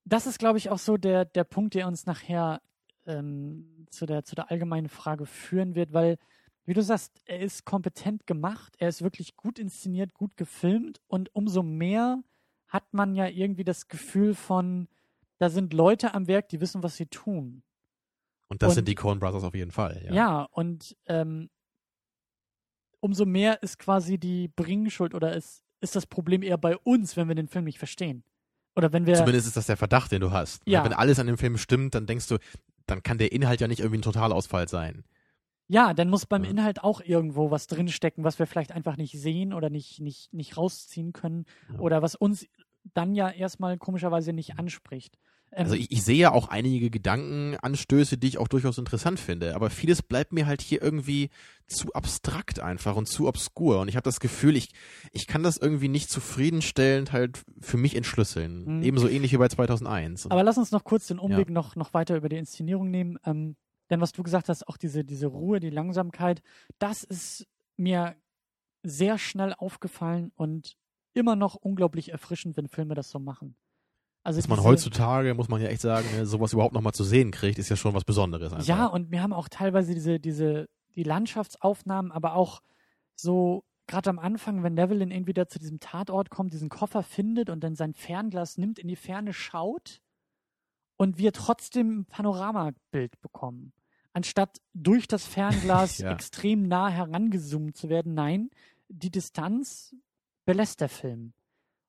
das ist, glaube ich, auch so der, der Punkt, der uns nachher ähm, zu, der, zu der allgemeinen Frage führen wird, weil, wie du sagst, er ist kompetent gemacht, er ist wirklich gut inszeniert, gut gefilmt und umso mehr hat man ja irgendwie das Gefühl von, da sind Leute am Werk, die wissen, was sie tun. Und das Und- sind die Coen Brothers auf jeden Fall. Ja. Ja, und ähm, umso mehr ist quasi die Bringschuld oder ist, ist das Problem eher bei uns, wenn wir den Film nicht verstehen. Oder wenn wir. Zumindest ist das der Verdacht, den du hast. Ja. Wenn alles an dem Film stimmt, dann denkst du, dann kann der Inhalt ja nicht irgendwie ein Totalausfall sein. Ja, dann muss beim Ja. Inhalt auch irgendwo was drinstecken, was wir vielleicht einfach nicht sehen oder nicht, nicht, nicht rausziehen können. Ja. Oder was uns dann ja erstmal komischerweise nicht anspricht. Ähm, Also ich, ich sehe ja auch einige Gedankenanstöße, die ich auch durchaus interessant finde, aber vieles bleibt mir halt hier irgendwie zu abstrakt einfach und zu obskur und ich habe das Gefühl, ich, ich kann das irgendwie nicht zufriedenstellend halt für mich entschlüsseln. Mhm. Ebenso ähnlich wie bei 2001. Aber lass uns noch kurz den Umweg noch, noch weiter über die Inszenierung nehmen. Ähm, denn was du gesagt hast, auch diese, diese Ruhe, die Langsamkeit, das ist mir sehr schnell aufgefallen und immer noch unglaublich erfrischend, wenn Filme das so machen. Also Dass man heutzutage, muss man ja echt sagen, ne, sowas überhaupt nochmal zu sehen kriegt, ist ja schon was Besonderes. Einfach. Ja, und wir haben auch teilweise diese, diese, die Landschaftsaufnahmen, aber auch so, gerade am Anfang, wenn Neville irgendwie da zu diesem Tatort kommt, diesen Koffer findet und dann sein Fernglas nimmt, in die Ferne schaut und wir trotzdem ein Panoramabild bekommen. Anstatt durch das Fernglas ja. extrem nah herangezoomt zu werden, nein, die Distanz belässt der Film.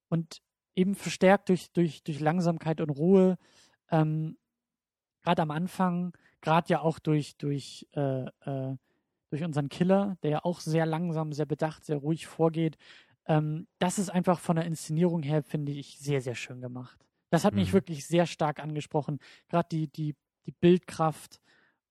Und eben verstärkt durch, durch, durch Langsamkeit und Ruhe, ähm, gerade am Anfang, gerade ja auch durch, durch, äh, äh, durch unseren Killer, der ja auch sehr langsam, sehr bedacht, sehr ruhig vorgeht. Ähm, das ist einfach von der Inszenierung her, finde ich, sehr, sehr schön gemacht. Das hat mhm. mich wirklich sehr stark angesprochen. Gerade die, die, die Bildkraft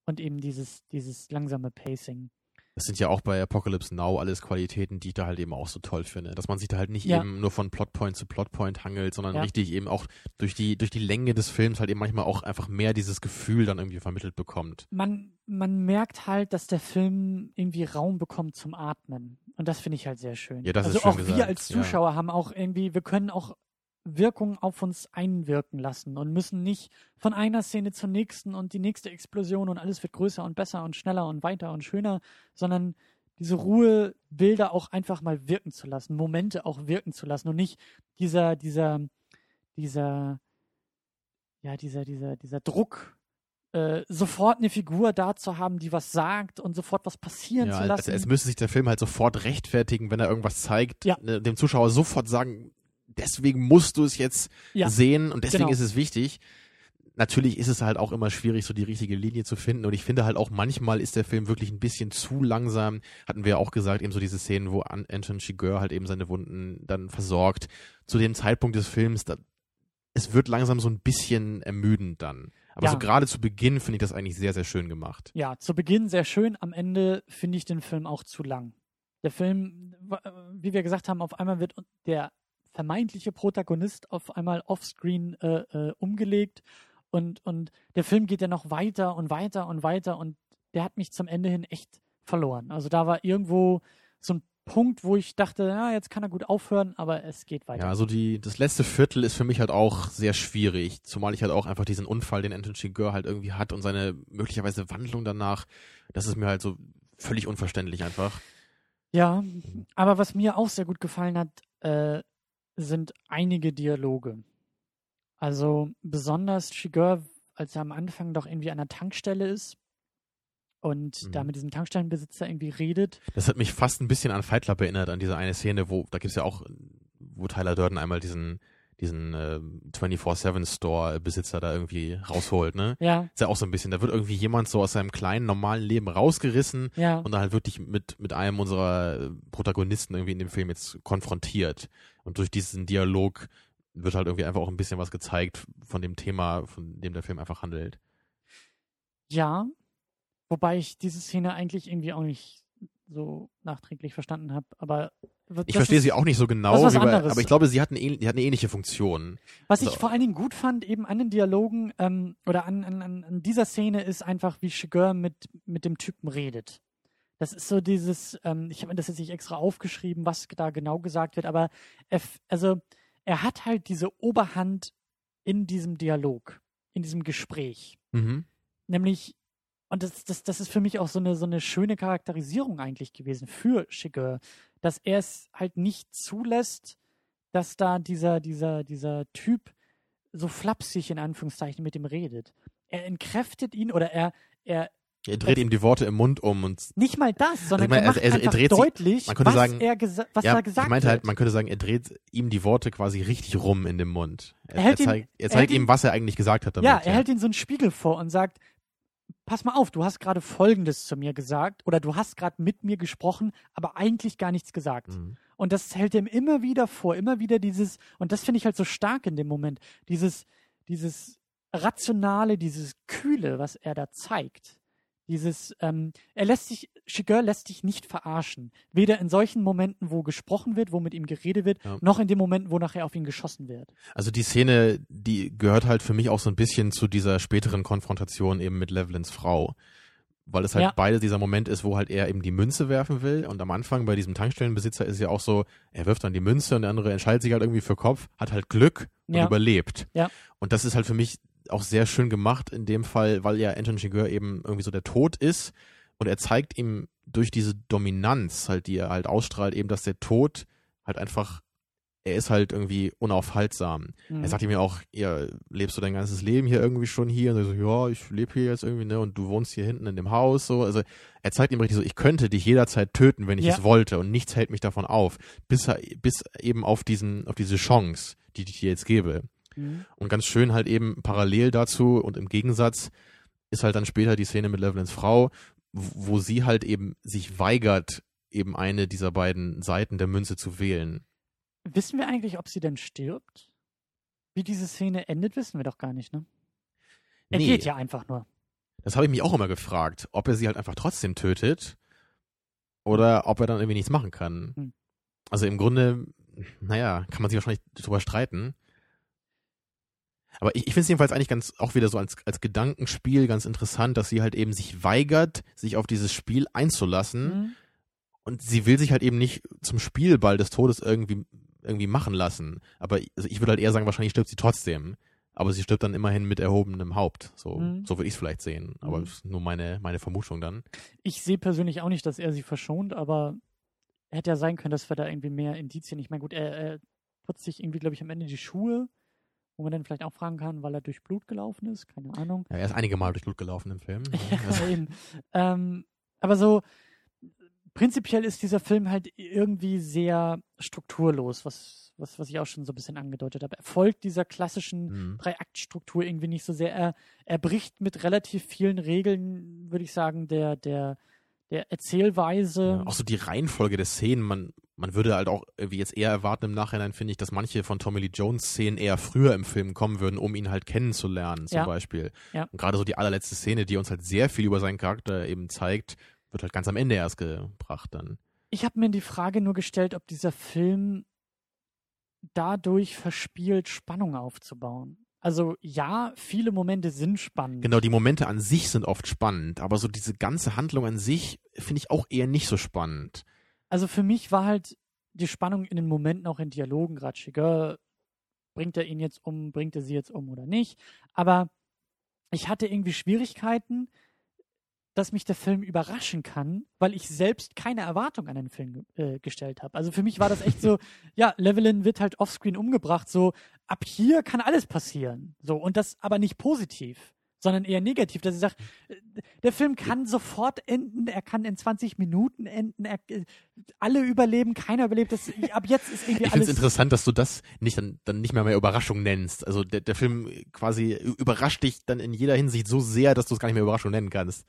und eben dieses, dieses langsame Pacing. Das sind ja auch bei Apocalypse Now alles Qualitäten, die ich da halt eben auch so toll finde. Dass man sich da halt nicht ja. eben nur von Plotpoint zu Plotpoint hangelt, sondern ja. richtig eben auch durch die, durch die Länge des Films halt eben manchmal auch einfach mehr dieses Gefühl dann irgendwie vermittelt bekommt. Man, man merkt halt, dass der Film irgendwie Raum bekommt zum Atmen. Und das finde ich halt sehr schön. Ja, das also ist schön auch gesagt. wir als Zuschauer ja. haben auch irgendwie, wir können auch Wirkung auf uns einwirken lassen und müssen nicht von einer Szene zur nächsten und die nächste Explosion und alles wird größer und besser und schneller und weiter und schöner, sondern diese Ruhe, Bilder auch einfach mal wirken zu lassen, Momente auch wirken zu lassen und nicht dieser, dieser, dieser, ja, dieser, dieser, dieser Druck, äh, sofort eine Figur da zu haben, die was sagt und sofort was passieren ja, zu lassen. Also es müsste sich der Film halt sofort rechtfertigen, wenn er irgendwas zeigt, ja. Ne, dem Zuschauer sofort sagen, deswegen musst du es jetzt ja, sehen und deswegen genau. ist es wichtig. Natürlich ist es halt auch immer schwierig, so die richtige Linie zu finden. Und ich finde halt auch manchmal ist der Film wirklich ein bisschen zu langsam. Hatten wir ja auch gesagt, eben so diese Szenen, wo Anton Chigurh halt eben seine Wunden dann versorgt. Zu dem Zeitpunkt des Films, da, es wird langsam so ein bisschen ermüdend dann. Aber ja. so gerade zu Beginn finde ich das eigentlich sehr, sehr schön gemacht. Ja, zu Beginn sehr schön. Am Ende finde ich den Film auch zu lang. Der Film, wie wir gesagt haben, auf einmal wird der vermeintliche Protagonist auf einmal offscreen äh, äh, umgelegt und, und der Film geht ja noch weiter und weiter und weiter und der hat mich zum Ende hin echt verloren. Also da war irgendwo so ein Punkt, wo ich dachte, ja, jetzt kann er gut aufhören, aber es geht weiter. Ja, also die, das letzte Viertel ist für mich halt auch sehr schwierig, zumal ich halt auch einfach diesen Unfall, den Anton Chigurh halt irgendwie hat und seine möglicherweise Wandlung danach, das ist mir halt so völlig unverständlich einfach. Ja, aber was mir auch sehr gut gefallen hat, äh, sind einige Dialoge. Also besonders Shigur, als er am Anfang doch irgendwie an der Tankstelle ist und mhm. da mit diesem Tankstellenbesitzer irgendwie redet. Das hat mich fast ein bisschen an Fight Club erinnert, an diese eine Szene, wo, da gibt es ja auch, wo Tyler Durden einmal diesen diesen äh, 24-7-Store-Besitzer da irgendwie rausholt, ne? Ja. Ist ja auch so ein bisschen, da wird irgendwie jemand so aus seinem kleinen, normalen Leben rausgerissen ja. und dann halt wirklich mit, mit einem unserer Protagonisten irgendwie in dem Film jetzt konfrontiert. Und durch diesen Dialog wird halt irgendwie einfach auch ein bisschen was gezeigt von dem Thema, von dem der Film einfach handelt. Ja, wobei ich diese Szene eigentlich irgendwie auch nicht so nachträglich verstanden habe. Aber ich verstehe sie auch nicht so genau, bei, aber ich glaube, sie hat, eine, die hat eine ähnliche Funktion. Was also. ich vor allen Dingen gut fand, eben an den Dialogen ähm, oder an, an, an dieser Szene, ist einfach, wie Shigur mit, mit dem Typen redet. Das ist so dieses, ähm, ich habe mir das jetzt nicht extra aufgeschrieben, was da genau gesagt wird, aber er, also er hat halt diese Oberhand in diesem Dialog, in diesem Gespräch. Mhm. Nämlich und das, das, das ist für mich auch so eine, so eine schöne Charakterisierung eigentlich gewesen für Schicke, dass er es halt nicht zulässt, dass da dieser, dieser, dieser Typ so flapsig in Anführungszeichen mit ihm redet. Er entkräftet ihn oder er, er er dreht ihm die Worte im Mund um und nicht mal das, sondern also meine, er macht er, er dreht deutlich, man könnte was sagen, er was ja, da gesagt ich meinte halt, man könnte sagen, er dreht ihm die Worte quasi richtig rum in dem Mund. Er, er, zeigt, ihn, er zeigt ihm, was er eigentlich gesagt hat damit. Ja, er ja. hält ihm so einen Spiegel vor und sagt, pass mal auf, du hast gerade Folgendes zu mir gesagt oder du hast gerade mit mir gesprochen, aber eigentlich gar nichts gesagt. Mhm. Und das hält ihm immer wieder vor, immer wieder dieses, und das finde ich halt so stark in dem Moment, dieses, dieses Rationale, dieses Kühle, was er da zeigt. Dieses, ähm, er lässt sich, Shiger lässt sich nicht verarschen. Weder in solchen Momenten, wo gesprochen wird, wo mit ihm geredet wird, ja. noch in den Momenten, wo nachher auf ihn geschossen wird. Also die Szene, die gehört halt für mich auch so ein bisschen zu dieser späteren Konfrontation eben mit Levelins Frau. weil es halt Ja. beide dieser Moment ist, wo halt er eben die Münze werfen will und am Anfang bei diesem Tankstellenbesitzer ist ja auch so, er wirft dann die Münze und der andere entscheidet sich halt irgendwie für Kopf, hat halt Glück und Ja. überlebt. Ja. Und das ist halt für mich auch sehr schön gemacht in dem Fall, weil ja Anton Chigurh eben irgendwie so der Tod ist und er zeigt ihm durch diese Dominanz halt, die er halt ausstrahlt, eben, dass der Tod halt einfach, er ist halt irgendwie unaufhaltsam. Mhm. Er sagt ihm ja auch, ja, lebst du dein ganzes Leben hier irgendwie schon hier? Und er so, ja, ich lebe hier jetzt irgendwie, ne, und du wohnst hier hinten in dem Haus, so. Also, er zeigt ihm richtig so, ich könnte dich jederzeit töten, wenn ich Ja. es wollte, und nichts hält mich davon auf, bis bis eben auf diesen, auf diese Chance, die ich dir jetzt gebe. Mhm. Und ganz schön halt eben parallel dazu und im Gegensatz ist halt dann später die Szene mit Levelins Frau, wo sie halt eben sich weigert, eben eine dieser beiden Seiten der Münze zu wählen. Wissen wir eigentlich, ob sie denn stirbt? Wie diese Szene endet, wissen wir doch gar nicht, ne? Er Nee. geht ja einfach nur. Das habe ich mich auch immer gefragt, ob er sie halt einfach trotzdem tötet oder ob er dann irgendwie nichts machen kann. Hm. Also im Grunde, naja, kann man sich wahrscheinlich drüber streiten. Aber ich, ich finde es jedenfalls eigentlich ganz auch wieder so als, als Gedankenspiel ganz interessant, dass sie halt eben sich weigert, sich auf dieses Spiel einzulassen. Mhm. Und sie will sich halt eben nicht zum Spielball des Todes irgendwie, irgendwie machen lassen. Aber ich- also ich würde halt eher sagen, wahrscheinlich stirbt sie trotzdem. Aber sie stirbt dann immerhin mit erhobenem Haupt. So, Mhm. so würde ich es vielleicht sehen. Aber Mhm. das ist nur meine, meine Vermutung dann. Ich sehe persönlich auch nicht, dass er sie verschont, aber hätte ja sein können, dass wir da irgendwie mehr Indizien. Ich meine, gut, er, er putzt sich irgendwie, glaube ich, am Ende die Schuhe, wo man dann vielleicht auch fragen kann, weil er durch Blut gelaufen ist. Keine Ahnung. Ja, er ist einige Mal durch Blut gelaufen im Film. Ja, eben. Ähm, aber so prinzipiell ist dieser Film halt irgendwie sehr strukturlos, was, was, was ich auch schon so ein bisschen angedeutet habe. Er folgt dieser klassischen Mhm. Drei-Akt-Struktur irgendwie nicht so sehr. Er, er bricht mit relativ vielen Regeln, würde ich sagen, der, der, der Erzählweise. Ja, auch so die Reihenfolge der Szenen, man, man würde halt auch irgendwie jetzt eher erwarten im Nachhinein, finde ich, dass manche von Tommy Lee Jones Szenen eher früher im Film kommen würden, um ihn halt kennenzulernen, zum Ja. Beispiel. Ja. Und gerade so die allerletzte Szene, die uns halt sehr viel über seinen Charakter eben zeigt, wird halt ganz am Ende erst gebracht dann. Ich habe mir die Frage nur gestellt, ob dieser Film dadurch verspielt, Spannung aufzubauen. Also ja, viele Momente sind spannend. Genau, die Momente an sich sind oft spannend, aber so diese ganze Handlung an sich finde ich auch eher nicht so spannend. Also für mich war halt die Spannung in den Momenten auch in Dialogen, gerade Chigurh, bringt er ihn jetzt um, bringt er sie jetzt um oder nicht. Aber ich hatte irgendwie Schwierigkeiten, dass mich der Film überraschen kann, weil ich selbst keine Erwartung an den Film äh, gestellt habe. Also für mich war das echt so, ja, Levelin wird halt offscreen umgebracht, so ab hier kann alles passieren. So, und das aber nicht positiv, sondern eher negativ, dass ich sage, äh, der Film kann sofort enden, er kann in 20 Minuten enden, er, äh, alle überleben, keiner überlebt. Das, ab jetzt ist irgendwie Ich finde alles. es interessant, dass du das nicht dann, dann nicht mehr mehr Überraschung nennst. Also der, der Film quasi überrascht dich dann in jeder Hinsicht so sehr, dass du es gar nicht mehr Überraschung nennen kannst.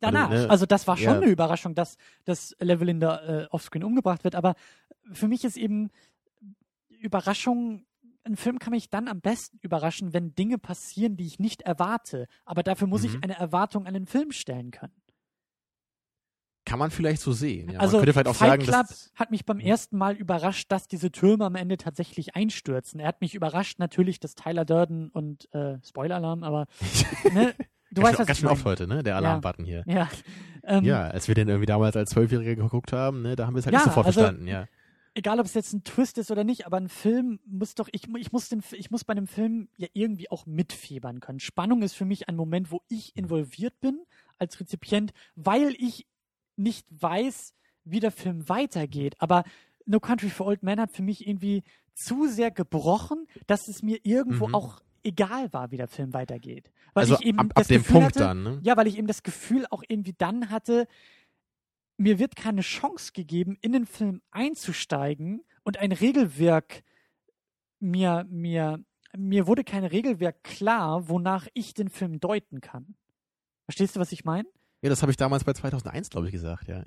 danach. ne? Also das war schon Ja. eine Überraschung, dass, dass Levelin da äh, offscreen umgebracht wird. Aber für mich ist eben Überraschung, ein Film kann mich dann am besten überraschen, wenn Dinge passieren, die ich nicht erwarte. Aber dafür muss ich Mhm. eine Erwartung an den Film stellen können. Kann man vielleicht so sehen. Ja. also man könnte vielleicht auch Fight sagen, Club dass hat mich beim ersten Mal überrascht, dass diese Türme am Ende tatsächlich einstürzen. Er hat mich überrascht natürlich, dass Tyler Durden und äh, Spoiler-Alarm, aber ne, du weißt, schön, was ganz ich schön oft meine. heute, ne? Der Alarmbutton hier. Ja, ähm, Ja, als wir den irgendwie damals als Zwölfjährige geguckt haben, ne, da haben wir es halt Ja, nicht sofort also- verstanden, ja. Egal ob es jetzt ein Twist ist oder nicht, aber ein Film muss doch, ich, ich, muss den, ich muss bei einem Film ja irgendwie auch mitfiebern können. Spannung ist für mich ein Moment, wo ich involviert bin als Rezipient, weil ich nicht weiß, wie der Film weitergeht. Aber No Country for Old Men hat für mich irgendwie zu sehr gebrochen, dass es mir irgendwo Mhm. auch egal war, wie der Film weitergeht. Weil Also ich eben ab, ab dem Gefühl Punkt hatte, dann, ne? ja, weil ich eben das Gefühl auch irgendwie dann hatte, mir wird keine Chance gegeben, in den Film einzusteigen und ein Regelwerk mir, mir, mir wurde kein Regelwerk klar, wonach ich den Film deuten kann. Verstehst du, was ich meine? Ja, das habe ich damals bei 2001, glaube ich, gesagt, ja.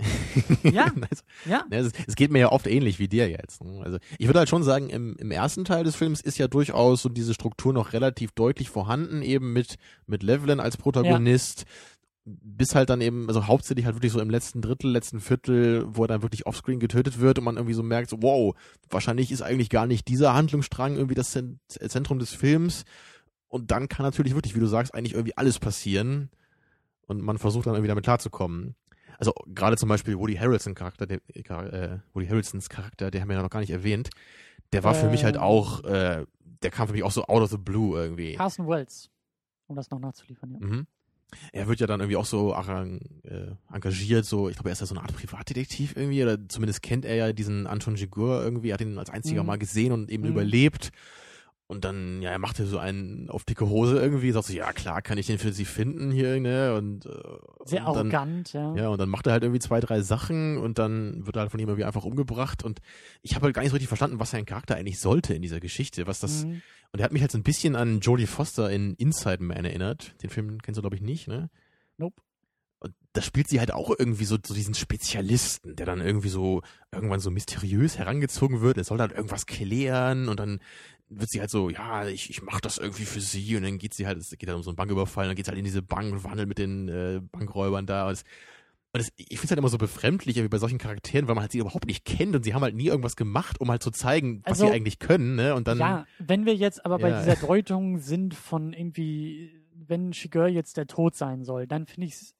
Ja. also, Ja. ne, es, es geht mir ja oft ähnlich wie dir jetzt. Ne? Also ich würde halt schon sagen, im, im ersten Teil des Films ist ja durchaus so diese Struktur noch relativ deutlich vorhanden, eben mit, mit Levelin als Protagonist. Bis halt dann eben, also hauptsächlich halt wirklich so im letzten Drittel, letzten Viertel, wo er dann wirklich offscreen getötet wird und man irgendwie so merkt, so, wow, wahrscheinlich ist eigentlich gar nicht dieser Handlungsstrang irgendwie das Zen- Zentrum des Films. Und dann kann natürlich wirklich, wie du sagst, eigentlich irgendwie alles passieren. und man versucht dann irgendwie damit klarzukommen. Also gerade zum Beispiel Woody Harrelson Charakter, der, äh, Woody Harrelsons Charakter, der haben wir ja noch gar nicht erwähnt. Der war für mich halt Ähm. auch, äh, der kam für mich auch so out of the blue irgendwie. Carson Wells, um das noch nachzuliefern, ja. Mhm. Er wird ja dann irgendwie auch so äh, engagiert, so, ich glaube, er ist ja so eine Art Privatdetektiv irgendwie, oder zumindest kennt er ja diesen Anton Jigur irgendwie, hat ihn als einziger Mhm. mal gesehen und eben Mhm. überlebt. Und dann, ja, er machte so einen auf dicke Hose irgendwie, sagt so, ja klar, kann ich den für sie finden hier, ne? Und, äh, Sehr und dann, arrogant, ja. ja, und dann macht er halt irgendwie zwei, drei Sachen und dann wird er halt von ihm irgendwie einfach umgebracht. Und ich habe halt gar nicht so richtig verstanden, was sein Charakter eigentlich sollte in dieser Geschichte. Was das. Mhm. Und er hat mich halt so ein bisschen an Jodie Foster in Inside Man erinnert. Den Film kennst du, glaube ich, nicht, ne? Nope. Und da spielt sie halt auch irgendwie so, so diesen Spezialisten, der dann irgendwie so irgendwann so mysteriös herangezogen wird. Er soll dann irgendwas klären und dann wird sie halt so, ja, ich, ich mach das irgendwie für sie und dann geht sie halt, es geht halt um so einen Banküberfall, und dann geht sie halt in diese Bank und verhandelt mit den äh, Bankräubern da. Und, es, und es, ich finde es halt immer so befremdlich irgendwie bei solchen Charakteren, weil man halt sie überhaupt nicht kennt und sie haben halt nie irgendwas gemacht, um halt zu zeigen, was Also, sie eigentlich können, ne? Und dann. ja, wenn wir jetzt aber bei Ja. dieser Deutung sind von irgendwie, wenn Shiger jetzt der Tod sein soll, dann finde ich es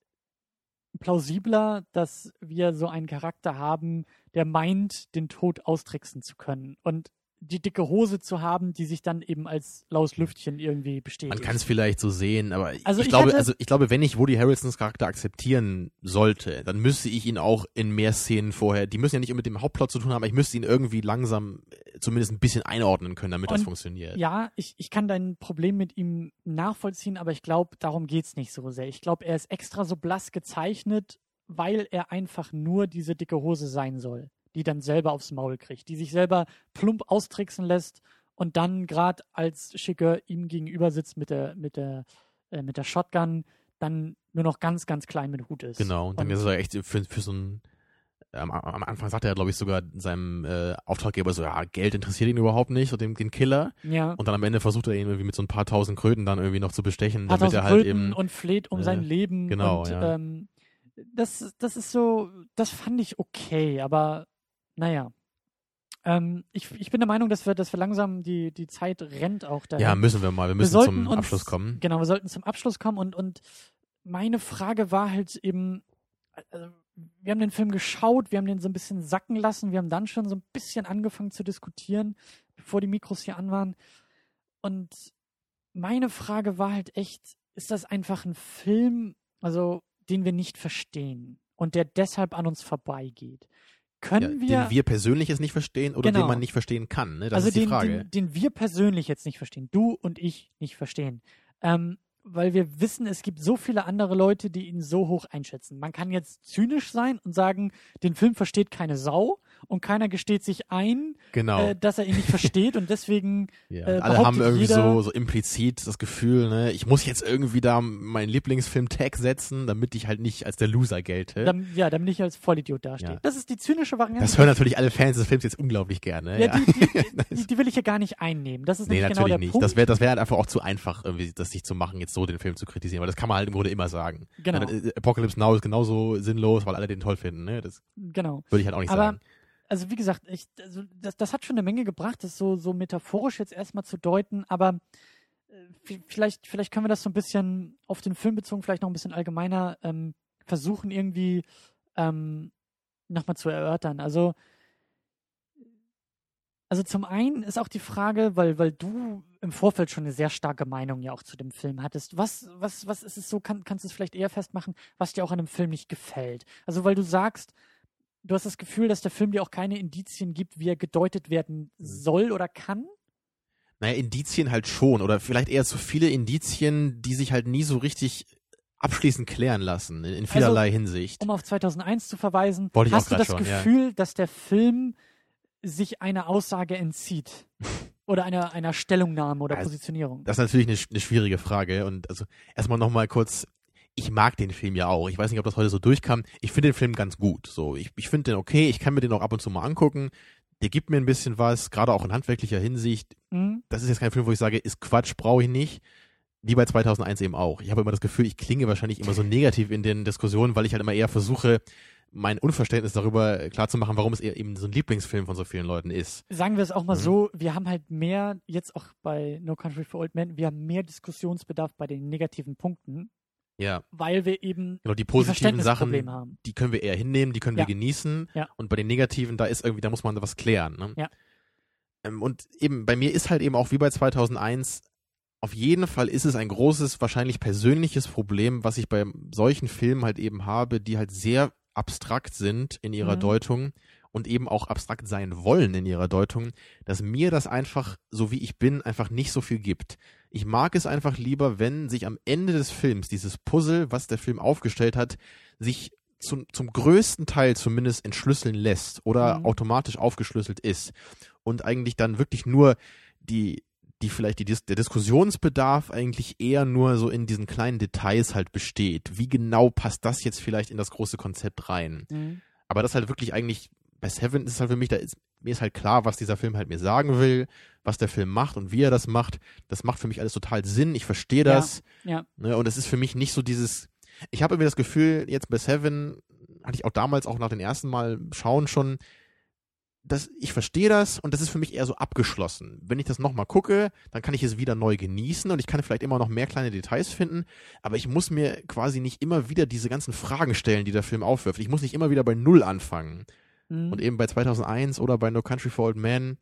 plausibler, dass wir so einen Charakter haben, der meint, den Tod austricksen zu können. Und die dicke Hose zu haben, die sich dann eben als laues Lüftchen irgendwie bestätigt. Man kann es vielleicht so sehen, aber Also ich, ich glaube, also ich glaube, wenn ich Woody Harrelsons Charakter akzeptieren sollte, dann müsste ich ihn auch in mehr Szenen vorher, die müssen ja nicht mit dem Hauptplot zu tun haben, aber ich müsste ihn irgendwie langsam äh, zumindest ein bisschen einordnen können, damit das Und funktioniert. Ja, ich, ich kann dein Problem mit ihm nachvollziehen, aber ich glaube, darum geht's nicht so sehr. Ich glaube, er ist extra so blass gezeichnet, weil er einfach nur diese dicke Hose sein soll, die dann selber aufs Maul kriegt, die sich selber plump austricksen lässt und dann gerade als Schicker ihm gegenüber sitzt mit der, mit der, äh, mit der Shotgun, dann nur noch ganz, ganz klein mit Hut ist. Genau, und dann Und- ist er echt für, für so ein am, am Anfang sagt er, glaube ich, sogar seinem äh, Auftraggeber so, ja, Geld interessiert ihn überhaupt nicht, so den, den Killer. Ja. Und dann am Ende versucht er ihn irgendwie mit so ein paar tausend Kröten dann irgendwie noch zu bestechen, Hat damit er halt Kröten eben. und fleht um äh, sein Leben. genau, und, ja. ähm, das, das ist so, das fand ich okay, aber naja. Ähm, ich, ich bin der Meinung, dass wir, dass wir langsam die, die Zeit rennt auch dahin. ja, müssen wir mal, wir müssen sollten zum uns- Abschluss kommen. Genau, wir sollten zum Abschluss kommen und, und meine Frage war halt eben, also, wir haben den Film geschaut, wir haben den so ein bisschen sacken lassen, wir haben dann schon so ein bisschen angefangen zu diskutieren, bevor die Mikros hier an waren. Und meine Frage war halt echt, ist das einfach ein Film, also den wir nicht verstehen und der deshalb an uns vorbeigeht? Ja, Können wir, den wir persönlich jetzt nicht verstehen oder Genau. den man nicht verstehen kann. Ne? Das also ist die den, Frage. Den, den wir persönlich jetzt nicht verstehen, du und ich nicht verstehen. Ähm, weil wir wissen, es gibt so viele andere Leute, die ihn so hoch einschätzen. Man kann jetzt zynisch sein und sagen, den Film versteht keine Sau und keiner gesteht sich ein, genau. äh, dass er ihn nicht versteht und deswegen ja. äh, alle haben irgendwie so, so implizit das Gefühl, ne, ich muss jetzt irgendwie da meinen Lieblingsfilm-Tag setzen, damit ich halt nicht als der Loser gelte. Dam, ja, damit ich als Vollidiot dastehe. Ja. Das ist die zynische Variante. das hören natürlich alle Fans des Films jetzt unglaublich gerne. ja, Ja. die, die, die, die will ich ja gar nicht einnehmen. Das ist Nee, natürlich genau der nicht. Punkt. Das wäre das wär halt einfach auch zu einfach, irgendwie, das sich zu machen, jetzt so den Film zu kritisieren, weil das kann man halt im Grunde immer sagen. Genau. Äh, Apocalypse Now ist genauso sinnlos, weil alle den toll finden. Ne? Das genau. würde ich halt auch nicht Aber sagen. Also wie gesagt, ich, also das, das hat schon eine Menge gebracht, das so, so metaphorisch jetzt erstmal zu deuten, aber äh, vielleicht, vielleicht können wir das so ein bisschen auf den Film bezogen, vielleicht noch ein bisschen allgemeiner ähm, versuchen, irgendwie ähm, nochmal zu erörtern. Also, also zum einen ist auch die Frage, weil, weil du im Vorfeld schon eine sehr starke Meinung ja auch zu dem Film hattest. Was, was, was ist es so, kann, kannst du es vielleicht eher festmachen, was dir auch an dem Film nicht gefällt? Also weil du sagst, du hast das Gefühl, dass der Film dir auch keine Indizien gibt, wie er gedeutet werden soll oder kann. Naja, Indizien halt schon. Oder vielleicht eher zu viele Indizien, die sich halt nie so richtig abschließend klären lassen, in, in vielerlei Hinsicht. Um auf 2001 zu verweisen, hast du das schon, ja. Gefühl, dass der Film sich einer Aussage entzieht? oder einer, einer Stellungnahme oder Also, Positionierung? Das ist natürlich eine, eine schwierige Frage. Und also erstmal nochmal kurz, ich mag den Film ja auch. Ich weiß nicht, ob das heute so durchkam. Ich finde den Film ganz gut. So, ich, ich finde den okay, ich kann mir den auch ab und zu mal angucken. Der gibt mir ein bisschen was, gerade auch in handwerklicher Hinsicht. Hm? Das ist jetzt kein Film, wo ich sage, ist Quatsch, brauche ich nicht. Wie bei 2001 eben auch. Ich habe immer das Gefühl, ich klinge wahrscheinlich immer so negativ in den Diskussionen, weil ich halt immer eher versuche, mein Unverständnis darüber klarzumachen, warum es eher eben so ein Lieblingsfilm von so vielen Leuten ist. Sagen wir es auch mal Mhm. so, wir haben halt mehr, jetzt auch bei No Country for Old Men, wir haben mehr Diskussionsbedarf bei den negativen Punkten Ja. weil wir eben Genau, die die positiven Sachen, Verständnisprobleme haben. die können wir eher hinnehmen, die können Ja. wir genießen. Ja. Und bei den negativen, da ist irgendwie, da muss man was klären. Ne? Ja. Ähm, und eben, bei mir ist halt eben auch wie bei 2001, auf jeden Fall ist es ein großes, wahrscheinlich persönliches Problem, was ich bei solchen Filmen halt eben habe, die halt sehr abstrakt sind in ihrer Mhm. Deutung und eben auch abstrakt sein wollen in ihrer Deutung, dass mir das einfach, so wie ich bin, einfach nicht so viel gibt. Ich mag es einfach lieber, wenn sich am Ende des Films dieses Puzzle, was der Film aufgestellt hat, sich zum, zum größten Teil zumindest entschlüsseln lässt oder Mhm. automatisch aufgeschlüsselt ist und eigentlich dann wirklich nur die die vielleicht die, der Diskussionsbedarf eigentlich eher nur so in diesen kleinen Details halt besteht. Wie genau passt das jetzt vielleicht in das große Konzept rein? Mhm. Aber das halt wirklich eigentlich, bei Seven ist es halt für mich, da ist, mir ist halt klar, was dieser Film halt mir sagen will, was der Film macht und wie er das macht. Das macht für mich alles total Sinn. Ich verstehe Ja. das. Ja. Ne, und es ist für mich nicht so dieses, ich habe irgendwie das Gefühl, jetzt bei Seven, hatte ich auch damals auch nach dem ersten Mal schauen schon, dass ich verstehe das und das ist für mich eher so abgeschlossen. Wenn ich das nochmal gucke, dann kann ich es wieder neu genießen und ich kann vielleicht immer noch mehr kleine Details finden, aber ich muss mir quasi nicht immer wieder diese ganzen Fragen stellen, die der Film aufwirft. Ich muss nicht immer wieder bei Null anfangen. Mhm. Und eben bei 2001 oder bei No Country for Old Men,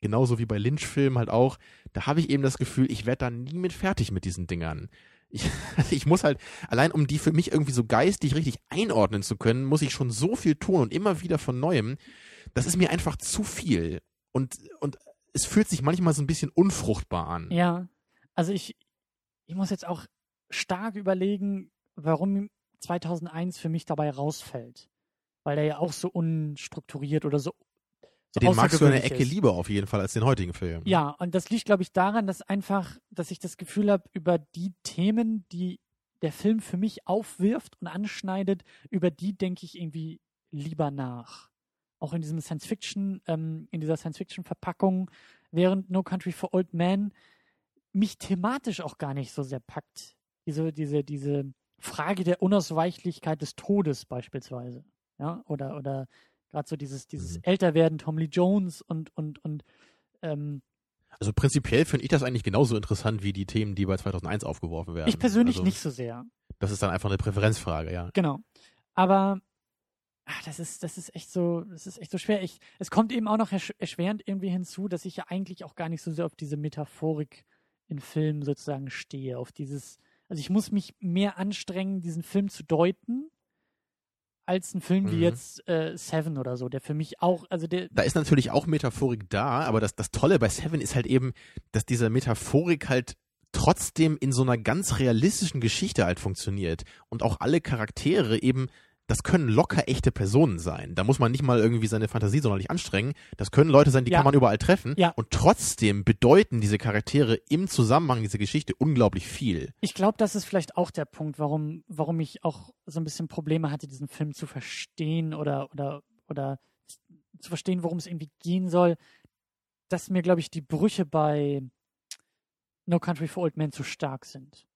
genauso wie bei Lynch-Filmen halt auch, da habe ich eben das Gefühl, ich werde da nie mit fertig mit diesen Dingern. Ich, ich muss halt, allein um die für mich irgendwie so geistig richtig einordnen zu können, muss ich schon so viel tun und immer wieder von Neuem. Das ist mir einfach zu viel. Und, und es fühlt sich manchmal so ein bisschen unfruchtbar an. Ja, also ich, ich muss jetzt auch stark überlegen, warum 2001 für mich dabei rausfällt. Weil der ja auch so unstrukturiert oder so. so Den magst du in der außergewöhnlich Ecke ist. lieber auf jeden Fall als den heutigen Film. Ja, und das liegt, glaube ich, daran, dass einfach, dass ich das Gefühl habe, über die Themen, die der Film für mich aufwirft und anschneidet, über die denke ich irgendwie lieber nach. Auch in diesem Science-Fiction, ähm, in dieser Science-Fiction-Verpackung, während No Country for Old Men mich thematisch auch gar nicht so sehr packt. Diese, diese, diese Frage der Unausweichlichkeit des Todes beispielsweise. Ja, oder, oder gerade so dieses, dieses Mhm. Älterwerden, Tom Lee Jones und, und, und ähm, Also prinzipiell finde ich das eigentlich genauso interessant wie die Themen, die bei 2001 aufgeworfen werden. ich persönlich also, nicht so sehr. Das ist dann einfach eine Präferenzfrage, ja. Genau. Aber ach, das ist, das ist echt so, das ist echt so schwer. Ich, es kommt eben auch noch ersch erschwerend irgendwie hinzu, dass ich ja eigentlich auch gar nicht so sehr auf diese Metaphorik in Filmen sozusagen stehe, auf dieses, also ich muss mich mehr anstrengen, diesen Film zu deuten, als ein Film wie Mhm. jetzt äh, Seven oder so, der für mich auch, also der, Da ist natürlich auch Metaphorik da, aber das, das Tolle bei Seven ist halt eben, dass diese Metaphorik halt trotzdem in so einer ganz realistischen Geschichte halt funktioniert. Und auch alle Charaktere eben, das können locker echte Personen sein. Da muss man nicht mal irgendwie seine Fantasie sonderlich anstrengen. Das können Leute sein, die Ja. kann man überall treffen. Ja. Und trotzdem bedeuten diese Charaktere im Zusammenhang dieser Geschichte unglaublich viel. Ich glaube, das ist vielleicht auch der Punkt, warum, warum ich auch so ein bisschen Probleme hatte, diesen Film zu verstehen oder, oder, oder zu verstehen, worum es irgendwie gehen soll, dass mir, glaube ich, die Brüche bei No Country for Old Men zu stark sind.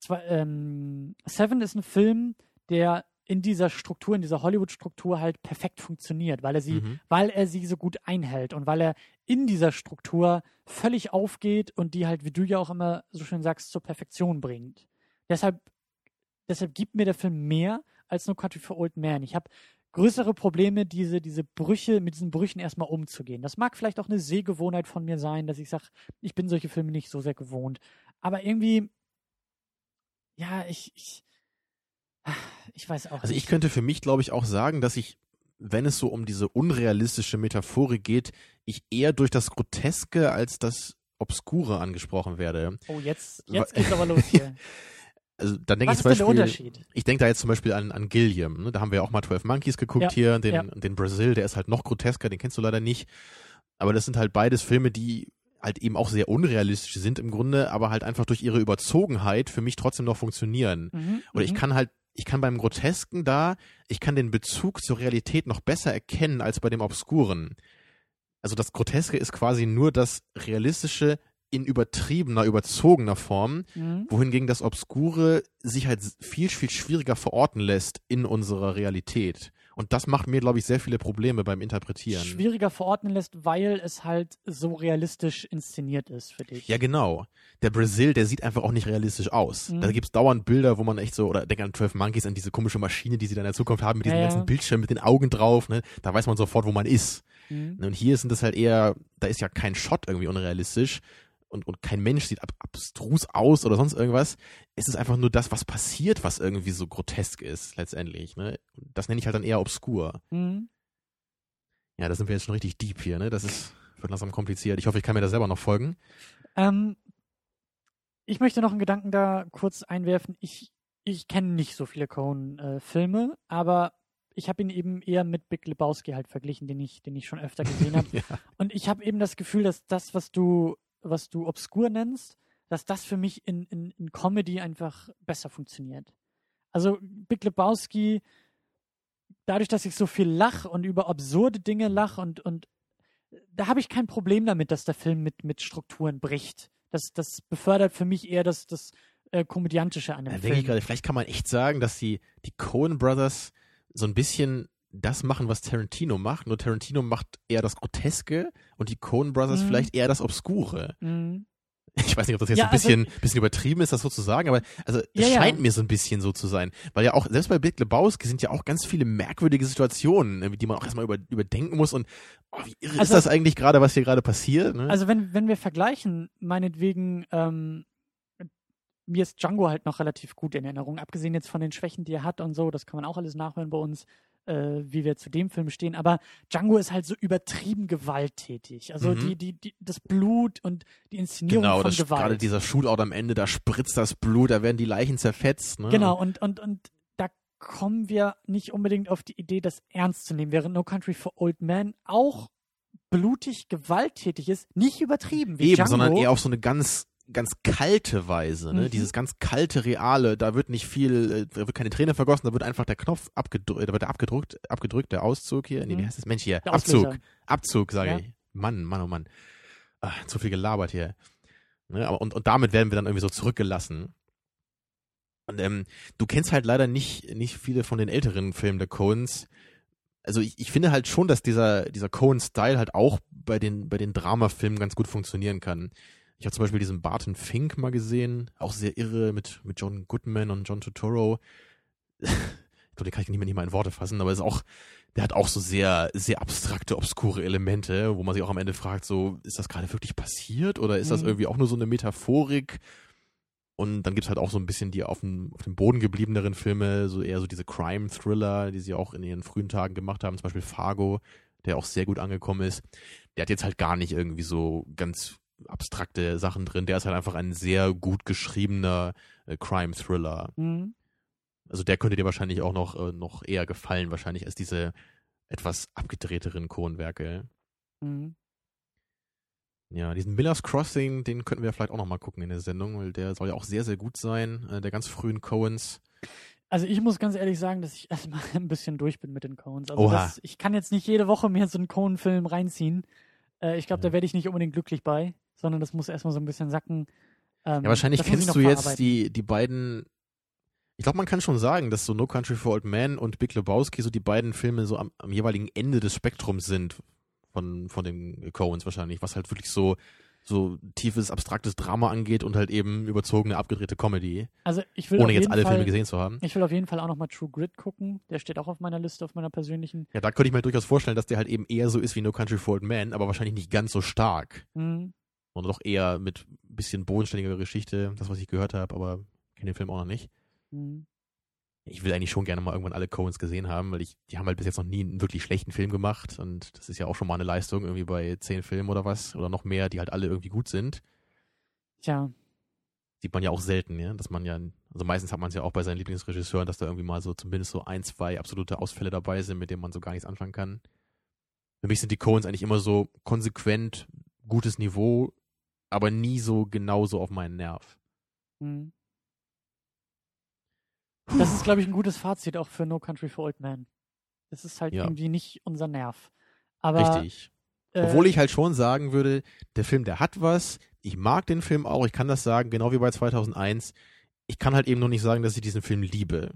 Zwar, ähm, Seven ist ein Film, der in dieser Struktur, in dieser Hollywood-Struktur halt perfekt funktioniert, weil er sie Mhm. weil er sie so gut einhält und weil er in dieser Struktur völlig aufgeht und die halt, wie du ja auch immer so schön sagst, zur Perfektion bringt. Deshalb, deshalb gibt mir der Film mehr als No Country for Old Men. Ich habe größere Probleme, diese, diese Brüche, mit diesen Brüchen erstmal umzugehen. Das mag vielleicht auch eine Sehgewohnheit von mir sein, dass ich sage, ich bin solche Filme nicht so sehr gewohnt. Aber irgendwie, ja, ich, ich, ich weiß auch Also nicht. ich könnte für mich, glaube ich, auch sagen, dass ich, wenn es so um diese unrealistische Metaphorik geht, ich eher durch das Groteske als das Obskure angesprochen werde. oh, jetzt, jetzt geht's aber los hier. Also dann denke ich zum Beispiel, ich denke da jetzt zum Beispiel an, an Gilliam, ne? da haben wir ja auch mal 12 Monkeys geguckt Ja, hier, den, ja. den Brazil, der ist halt noch grotesker, den kennst du leider nicht. Aber das sind halt beides Filme, die halt eben auch sehr unrealistisch sind im Grunde, aber halt einfach durch ihre Überzogenheit für mich trotzdem noch funktionieren. Mhm, Oder ich mhm. kann halt, ich kann beim Grotesken da, ich kann den Bezug zur Realität noch besser erkennen als bei dem Obskuren. Also das Groteske ist quasi nur das Realistische in übertriebener, überzogener Form, Mhm. wohingegen das Obskure sich halt viel, viel schwieriger verorten lässt in unserer Realität. Und das macht mir, glaube ich, sehr viele Probleme beim Interpretieren. schwieriger verordnen lässt, weil es halt so realistisch inszeniert ist für dich. Ja, genau. Der Brazil, der sieht einfach auch nicht realistisch aus. Mhm. Da gibt's dauernd Bilder, wo man echt so, oder denk an 12 Monkeys, an diese komische Maschine, die sie dann in der Zukunft haben, mit diesem Ja, ja. ganzen Bildschirm, mit den Augen drauf, ne? Da weiß man sofort, wo man ist. Mhm. Und hier sind das halt eher, da ist ja kein Shot irgendwie unrealistisch und, und kein Mensch sieht ab, abstrus aus oder sonst irgendwas. Es ist einfach nur das, was passiert, was irgendwie so grotesk ist, letztendlich, ne? Das nenne ich halt dann eher obskur. Mhm. Ja, da sind wir jetzt schon richtig deep hier, ne? Das ist, wird langsam kompliziert. Ich hoffe, ich kann mir da selber noch folgen. Ähm, ich möchte noch einen Gedanken da kurz einwerfen. Ich, ich kenne nicht so viele Coen-Filme, aber ich habe ihn eben eher mit Big Lebowski halt verglichen, den ich, den ich schon öfter gesehen habe. Ja. Und ich habe eben das Gefühl, dass das, was du, was du obskur nennst, dass das für mich in, in, in Comedy einfach besser funktioniert. Also Big Lebowski, dadurch, dass ich so viel lach und über absurde Dinge lach und, und da habe ich kein Problem damit, dass der Film mit, mit Strukturen bricht. Das, das befördert für mich eher das, das äh, Komödiantische an dem Da Film. denke ich gerade, vielleicht kann man echt sagen, dass die, die Coen Brothers so ein bisschen das machen, was Tarantino macht. Nur Tarantino macht eher das Groteske und die Coen Brothers Mhm. vielleicht eher das Obskure. Mhm. Ich weiß nicht, ob das jetzt Ja, ein bisschen, bisschen übertrieben ist, das so zu sagen, aber also es Ja, ja. scheint mir so ein bisschen so zu sein. Weil ja auch, selbst bei Big Lebowski sind ja auch ganz viele merkwürdige Situationen, äh, die man auch erstmal über, überdenken muss und oh, wie irre Also- ist das eigentlich gerade, was hier gerade passiert? Ne? Also wenn, wenn wir vergleichen, meinetwegen, ähm, mir ist Django halt noch relativ gut in Erinnerung, abgesehen jetzt von den Schwächen, die er hat und so, das kann man auch alles nachhören bei uns, äh, wie wir zu dem Film stehen. Aber Django ist halt so übertrieben gewalttätig. Also Mhm. die, die, die, das Blut und die Inszenierung genau, von das Gewalt. gerade dieser Shootout am Ende, da spritzt das Blut, da werden die Leichen zerfetzt. Ne? Genau, und, und, und da kommen wir nicht unbedingt auf die Idee, das ernst zu nehmen, während No Country for Old Men auch blutig, gewalttätig ist, nicht übertrieben wie Eben, Django. sondern eher auf so eine ganz ganz kalte Weise, ne? Mhm. Dieses ganz kalte Reale, da wird nicht viel, äh, da wird keine Träne vergossen, da wird einfach der Knopf abgedrückt, da wird der abgedrückt, abgedrückt, der Auszug hier, nee, Mhm. wie heißt das? Mensch hier, Der Abzug, Auslöser. Abzug, sage Ja. ich. Mann, Mann, oh Mann. Ah, zu viel gelabert hier. Ne? Aber, und, und damit werden wir dann irgendwie so zurückgelassen. Und ähm, du kennst halt leider nicht, nicht viele von den älteren Filmen der Coens. Also ich, ich finde halt schon, dass dieser, dieser Cohen-Style halt auch bei den, bei den Dramafilmen ganz gut funktionieren kann. Ich habe zum Beispiel diesen Barton Fink mal gesehen, auch sehr irre mit, mit John Goodman und John Turturro. ich glaube, den kann ich nicht mehr, nicht mal in Worte fassen, aber ist auch, der hat auch so sehr, sehr abstrakte, obskure Elemente, wo man sich auch am Ende fragt, so, ist das gerade wirklich passiert oder ist das Mhm. irgendwie auch nur so eine Metaphorik? Und dann gibt's halt auch so ein bisschen die auf dem, auf dem Boden gebliebeneren Filme, so eher so diese Crime-Thriller, die sie auch in ihren frühen Tagen gemacht haben, zum Beispiel Fargo, der auch sehr gut angekommen ist. Der hat jetzt halt gar nicht irgendwie so ganz abstrakte Sachen drin. Der ist halt einfach ein sehr gut geschriebener äh, Crime-Thriller. Mhm. Also der könnte dir wahrscheinlich auch noch, äh, noch eher gefallen, wahrscheinlich als diese etwas abgedrehteren Kronwerke. Mhm. Ja, diesen Miller's Crossing, den könnten wir vielleicht auch noch mal gucken in der Sendung, weil der soll ja auch sehr, sehr gut sein, äh, der ganz frühen Coens. Also ich muss ganz ehrlich sagen, dass ich erstmal ein bisschen durch bin mit den Coens. Also das, ich kann jetzt nicht jede Woche mir so einen Coen-Film reinziehen. Äh, ich glaube, da Ja. werde ich nicht unbedingt glücklich bei, sondern das muss erstmal so ein bisschen sacken. Ähm, Ja, wahrscheinlich kennst du jetzt die, die beiden. Ich glaube, man kann schon sagen, dass so No Country for Old Men und Big Lebowski so die beiden Filme so am, am jeweiligen Ende des Spektrums sind von, von den Coens wahrscheinlich, was halt wirklich so, so tiefes, abstraktes Drama angeht und halt eben überzogene, abgedrehte Comedy, Also ich will ohne jetzt alle Fall, Filme gesehen zu haben. Ich will auf jeden Fall auch nochmal True Grit gucken. Der steht auch auf meiner Liste, auf meiner persönlichen. Ja, da könnte ich mir durchaus vorstellen, dass der halt eben eher so ist wie No Country for Old Men, aber wahrscheinlich nicht ganz so stark. Mhm. Sondern doch eher mit ein bisschen bodenständiger Geschichte, das, was ich gehört habe, aber kenne den Film auch noch nicht. Mhm. Ich will eigentlich schon gerne mal irgendwann alle Coens gesehen haben, weil ich, die haben halt bis jetzt noch nie einen wirklich schlechten Film gemacht und das ist ja auch schon mal eine Leistung, irgendwie bei zehn Filmen oder was, oder noch mehr, die halt alle irgendwie gut sind. Tja, Sieht man ja auch selten, ja, dass man ja, also meistens hat man es ja auch bei seinen Lieblingsregisseuren, dass da irgendwie mal so zumindest so ein, zwei absolute Ausfälle dabei sind, mit denen man so gar nichts anfangen kann. Für mich sind die Coens eigentlich immer so konsequent gutes Niveau, aber nie so genauso auf meinen Nerv. mhm. das ist, glaube ich, ein gutes Fazit auch für No Country for Old Men. Das ist halt Ja. irgendwie nicht unser Nerv. Aber, Richtig. Äh, Obwohl ich halt schon sagen würde, der Film, der hat was. Ich mag den Film auch. Ich kann das sagen, genau wie bei 2001. Ich kann halt eben nur nicht sagen, dass ich diesen Film liebe.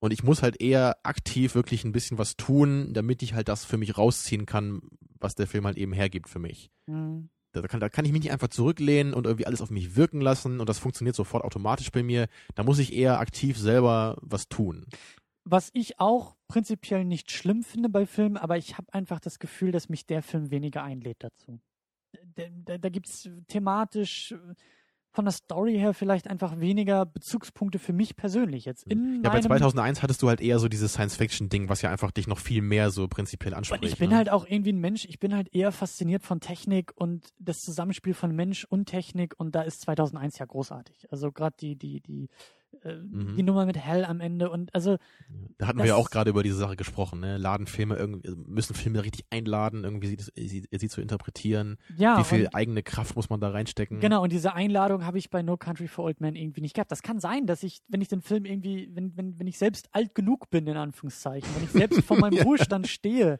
Und ich muss halt eher aktiv wirklich ein bisschen was tun, damit ich halt das für mich rausziehen kann, was der Film halt eben hergibt für mich. Mhm. Da kann, da kann ich mich nicht einfach zurücklehnen und irgendwie alles auf mich wirken lassen und das funktioniert sofort automatisch bei mir. Da muss ich eher aktiv selber was tun. Was ich auch prinzipiell nicht schlimm finde bei Filmen, aber ich habe einfach das Gefühl, dass mich der Film weniger einlädt dazu. Da, da, da gibt es thematisch von der Story her vielleicht einfach weniger Bezugspunkte für mich persönlich jetzt. In Ja, bei meinem, 2001 hattest du halt eher so dieses Science-Fiction-Ding, was ja einfach dich noch viel mehr so prinzipiell anspricht. Und ich bin ne? halt auch irgendwie ein Mensch, ich bin halt eher fasziniert von Technik und das Zusammenspiel von Mensch und Technik und da ist 2001 ja großartig. Also gerade die, die, die, Mhm. Die Nummer mit Hell am Ende und also Da hatten wir ja auch gerade über diese Sache gesprochen, ne? Laden Filme irgendwie, also müssen Filme richtig einladen, irgendwie sie, sie, sie zu interpretieren. ja. Wie viel eigene Kraft muss man da reinstecken? Genau, und diese Einladung habe ich bei No Country for Old Men irgendwie nicht gehabt. Das kann sein, dass ich, wenn ich den Film irgendwie, wenn, wenn, wenn ich selbst alt genug bin, in Anführungszeichen, wenn ich selbst vor meinem Ja. Ruhestand stehe,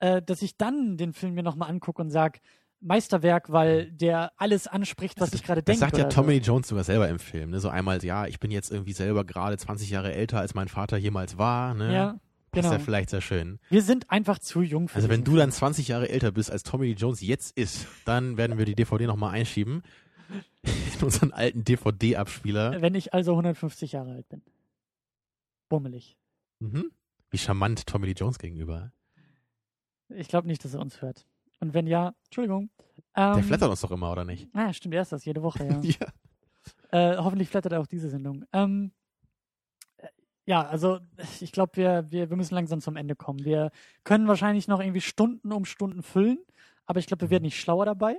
äh, dass ich dann den Film mir nochmal angucke und sage, Meisterwerk, weil der alles anspricht, was ich gerade Das denke. sagt ja Tommy Lee Jones sogar selber im Film, ne? So einmal, ja, ich bin jetzt irgendwie selber gerade 20 Jahre älter, als mein Vater jemals war, So. ne? Ja, genau. ja vielleicht sehr schön. Wir sind einfach zu jung für Also wenn du dann 20 Jahre älter bist, als Tommy Jones jetzt ist, dann werden wir die DVD nochmal einschieben. In unseren alten DVD-Abspieler. Wenn ich also 150 Jahre alt bin. Bummelig. Mhm. Wie charmant Tommy Lee Jones gegenüber. Ich glaube nicht, dass er uns hört. Und wenn ja, Entschuldigung. Ähm, Der flattert uns doch immer, oder nicht? Ah, stimmt, er ist das jede Woche, ja. Ja. Äh, hoffentlich flattert er auch diese Sendung. Ähm, äh, ja, also ich glaube, wir, wir, wir müssen langsam zum Ende kommen. Wir können wahrscheinlich noch irgendwie Stunden um Stunden füllen, aber ich glaube, wir werden nicht schlauer dabei.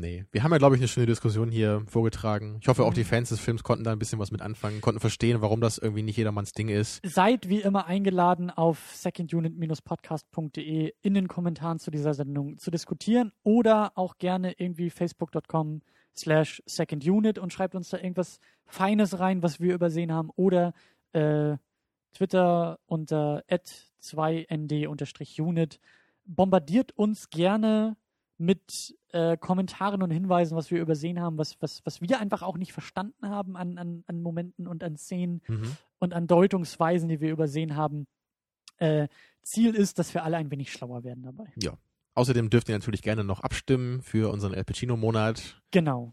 Nee. Wir haben ja, glaube ich, eine schöne Diskussion hier vorgetragen. Ich hoffe, auch Mhm. die Fans des Films konnten da ein bisschen was mit anfangen, konnten verstehen, warum das irgendwie nicht jedermanns Ding ist. Seid wie immer eingeladen, auf secondunit-podcast.de in den Kommentaren zu dieser Sendung zu diskutieren oder auch gerne irgendwie facebook.com slash secondunit und schreibt uns da irgendwas Feines rein, was wir übersehen haben oder äh, Twitter unter 2nd-unit. Bombardiert uns gerne mit äh, Kommentaren und Hinweisen, was wir übersehen haben, was, was, was wir einfach auch nicht verstanden haben an, an, an Momenten und an Szenen Mhm. und an Deutungsweisen, die wir übersehen haben. Äh, Ziel ist, dass wir alle ein wenig schlauer werden dabei. Außerdem dürft ihr natürlich gerne noch abstimmen für unseren El Pacino-Monat. Genau.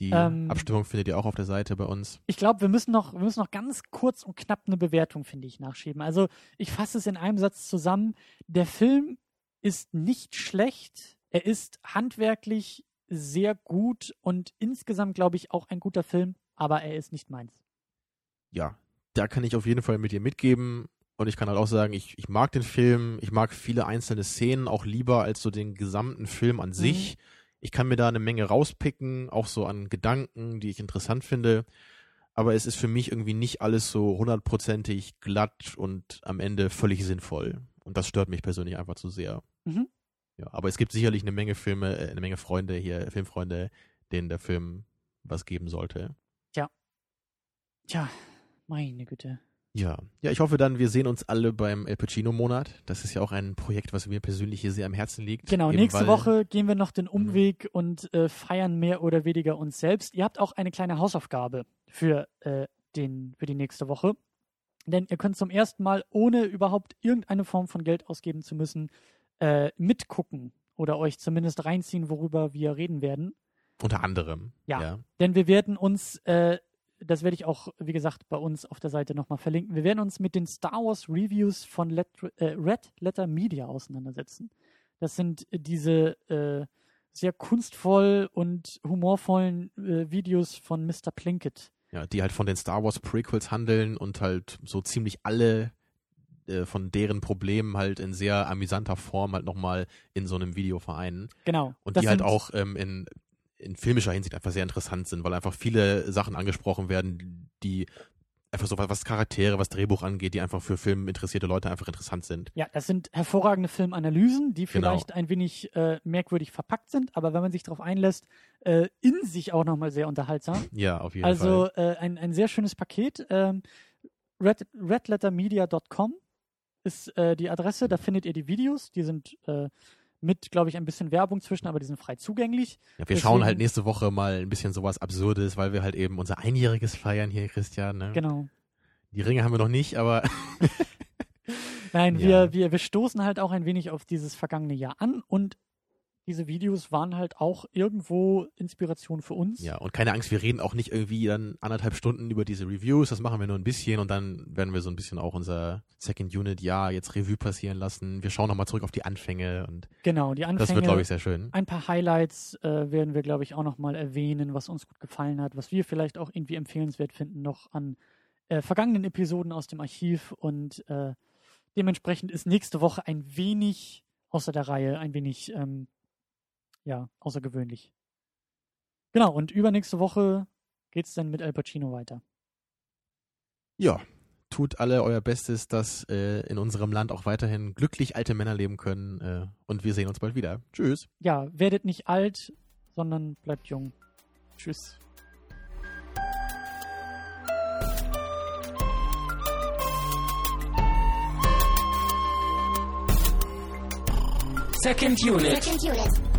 Die Ähm, Abstimmung findet ihr auch auf der Seite bei uns. Ich glaube, wir müssen noch, wir müssen noch ganz kurz und knapp eine Bewertung, finde ich, nachschieben. Also ich fasse es in einem Satz zusammen. Der Film ist nicht schlecht. Er ist handwerklich sehr gut und insgesamt, glaube ich, auch ein guter Film, aber er ist nicht meins. Ja, da kann ich auf jeden Fall mit dir mitgeben. Und ich kann halt auch sagen, ich, ich mag den Film, ich mag viele einzelne Szenen auch lieber als so den gesamten Film an sich. Ich kann mir da eine Menge rauspicken, auch so an Gedanken, die ich interessant finde. Aber es ist für mich irgendwie nicht alles so hundertprozentig glatt und am Ende völlig sinnvoll. Und das stört mich persönlich einfach zu sehr. Mhm. Ja, aber es gibt sicherlich eine Menge Filme, äh, eine Menge Freunde hier, Filmfreunde, denen der Film was geben sollte. Tja, meine Güte. Ja, ja, ich hoffe dann, wir sehen uns alle beim El Pacino-Monat. Das ist ja auch ein Projekt, was mir persönlich hier sehr am Herzen liegt. Genau, Eben nächste Woche gehen wir noch den Umweg und äh, feiern mehr oder weniger uns selbst. Ihr habt auch eine kleine Hausaufgabe für, äh, den, für die nächste Woche. Denn ihr könnt zum ersten Mal, ohne überhaupt irgendeine Form von Geld ausgeben zu müssen, äh, mitgucken oder euch zumindest reinziehen, worüber wir reden werden. Unter anderem. Ja. ja. Denn wir werden uns, äh, das werde ich auch, wie gesagt, bei uns auf der Seite nochmal verlinken, wir werden uns mit den Star Wars Reviews von Let äh, Red Letter Media auseinandersetzen. Das sind diese äh, sehr kunstvoll und humorvollen äh, Videos von Mr. Plinkett. Ja, die halt von den Star Wars Prequels handeln und halt so ziemlich alle äh, von deren Problemen halt in sehr amüsanter Form halt nochmal in so einem Video vereinen. Genau. Und die halt auch ähm, in, in filmischer Hinsicht einfach sehr interessant sind, weil einfach viele Sachen angesprochen werden, die einfach so was Charaktere, was Drehbuch angeht, die einfach für filminteressierte Leute einfach interessant sind. Ja, das sind hervorragende Filmanalysen, die Genau. vielleicht ein wenig äh, merkwürdig verpackt sind, aber wenn man sich darauf einlässt, äh, in sich auch nochmal sehr unterhaltsam. Ja, auf jeden Also Fall. äh, ein, ein sehr schönes Paket. Ähm, red, redlettermedia.com ist äh, die Adresse, da findet ihr die Videos. Die sind äh, mit, glaube ich, ein bisschen Werbung zwischen, aber die sind frei zugänglich. Ja, wir schauen halt deswegen- nächste Woche mal ein bisschen sowas Absurdes, weil wir halt eben unser Einjähriges feiern hier, Christian. Ne? Genau. Die Ringe haben wir noch nicht, aber Nein, Ja. wir, wir, wir stoßen halt auch ein wenig auf dieses vergangene Jahr an und diese Videos waren halt auch irgendwo Inspiration für uns. ja, und keine Angst, wir reden auch nicht irgendwie dann anderthalb Stunden über diese Reviews, das machen wir nur ein bisschen und dann werden wir so ein bisschen auch unser Second Unit Jahr jetzt Revue passieren lassen. Wir schauen nochmal zurück auf die Anfänge und Genau, die Anfänge. das wird, glaube ich, sehr schön. Ein paar Highlights äh, werden wir, glaube ich, auch nochmal erwähnen, was uns gut gefallen hat, was wir vielleicht auch irgendwie empfehlenswert finden, noch an äh, vergangenen Episoden aus dem Archiv. Und äh, dementsprechend ist nächste Woche ein wenig außer der Reihe, ein wenig, ähm, ja, außergewöhnlich. Genau, und übernächste Woche geht's dann mit Al Pacino weiter. Ja, tut alle euer Bestes, dass äh, in unserem Land auch weiterhin glücklich alte Männer leben können äh, und wir sehen uns bald wieder. Tschüss. Ja, werdet nicht alt, sondern bleibt jung. Tschüss. Second unit. Second unit.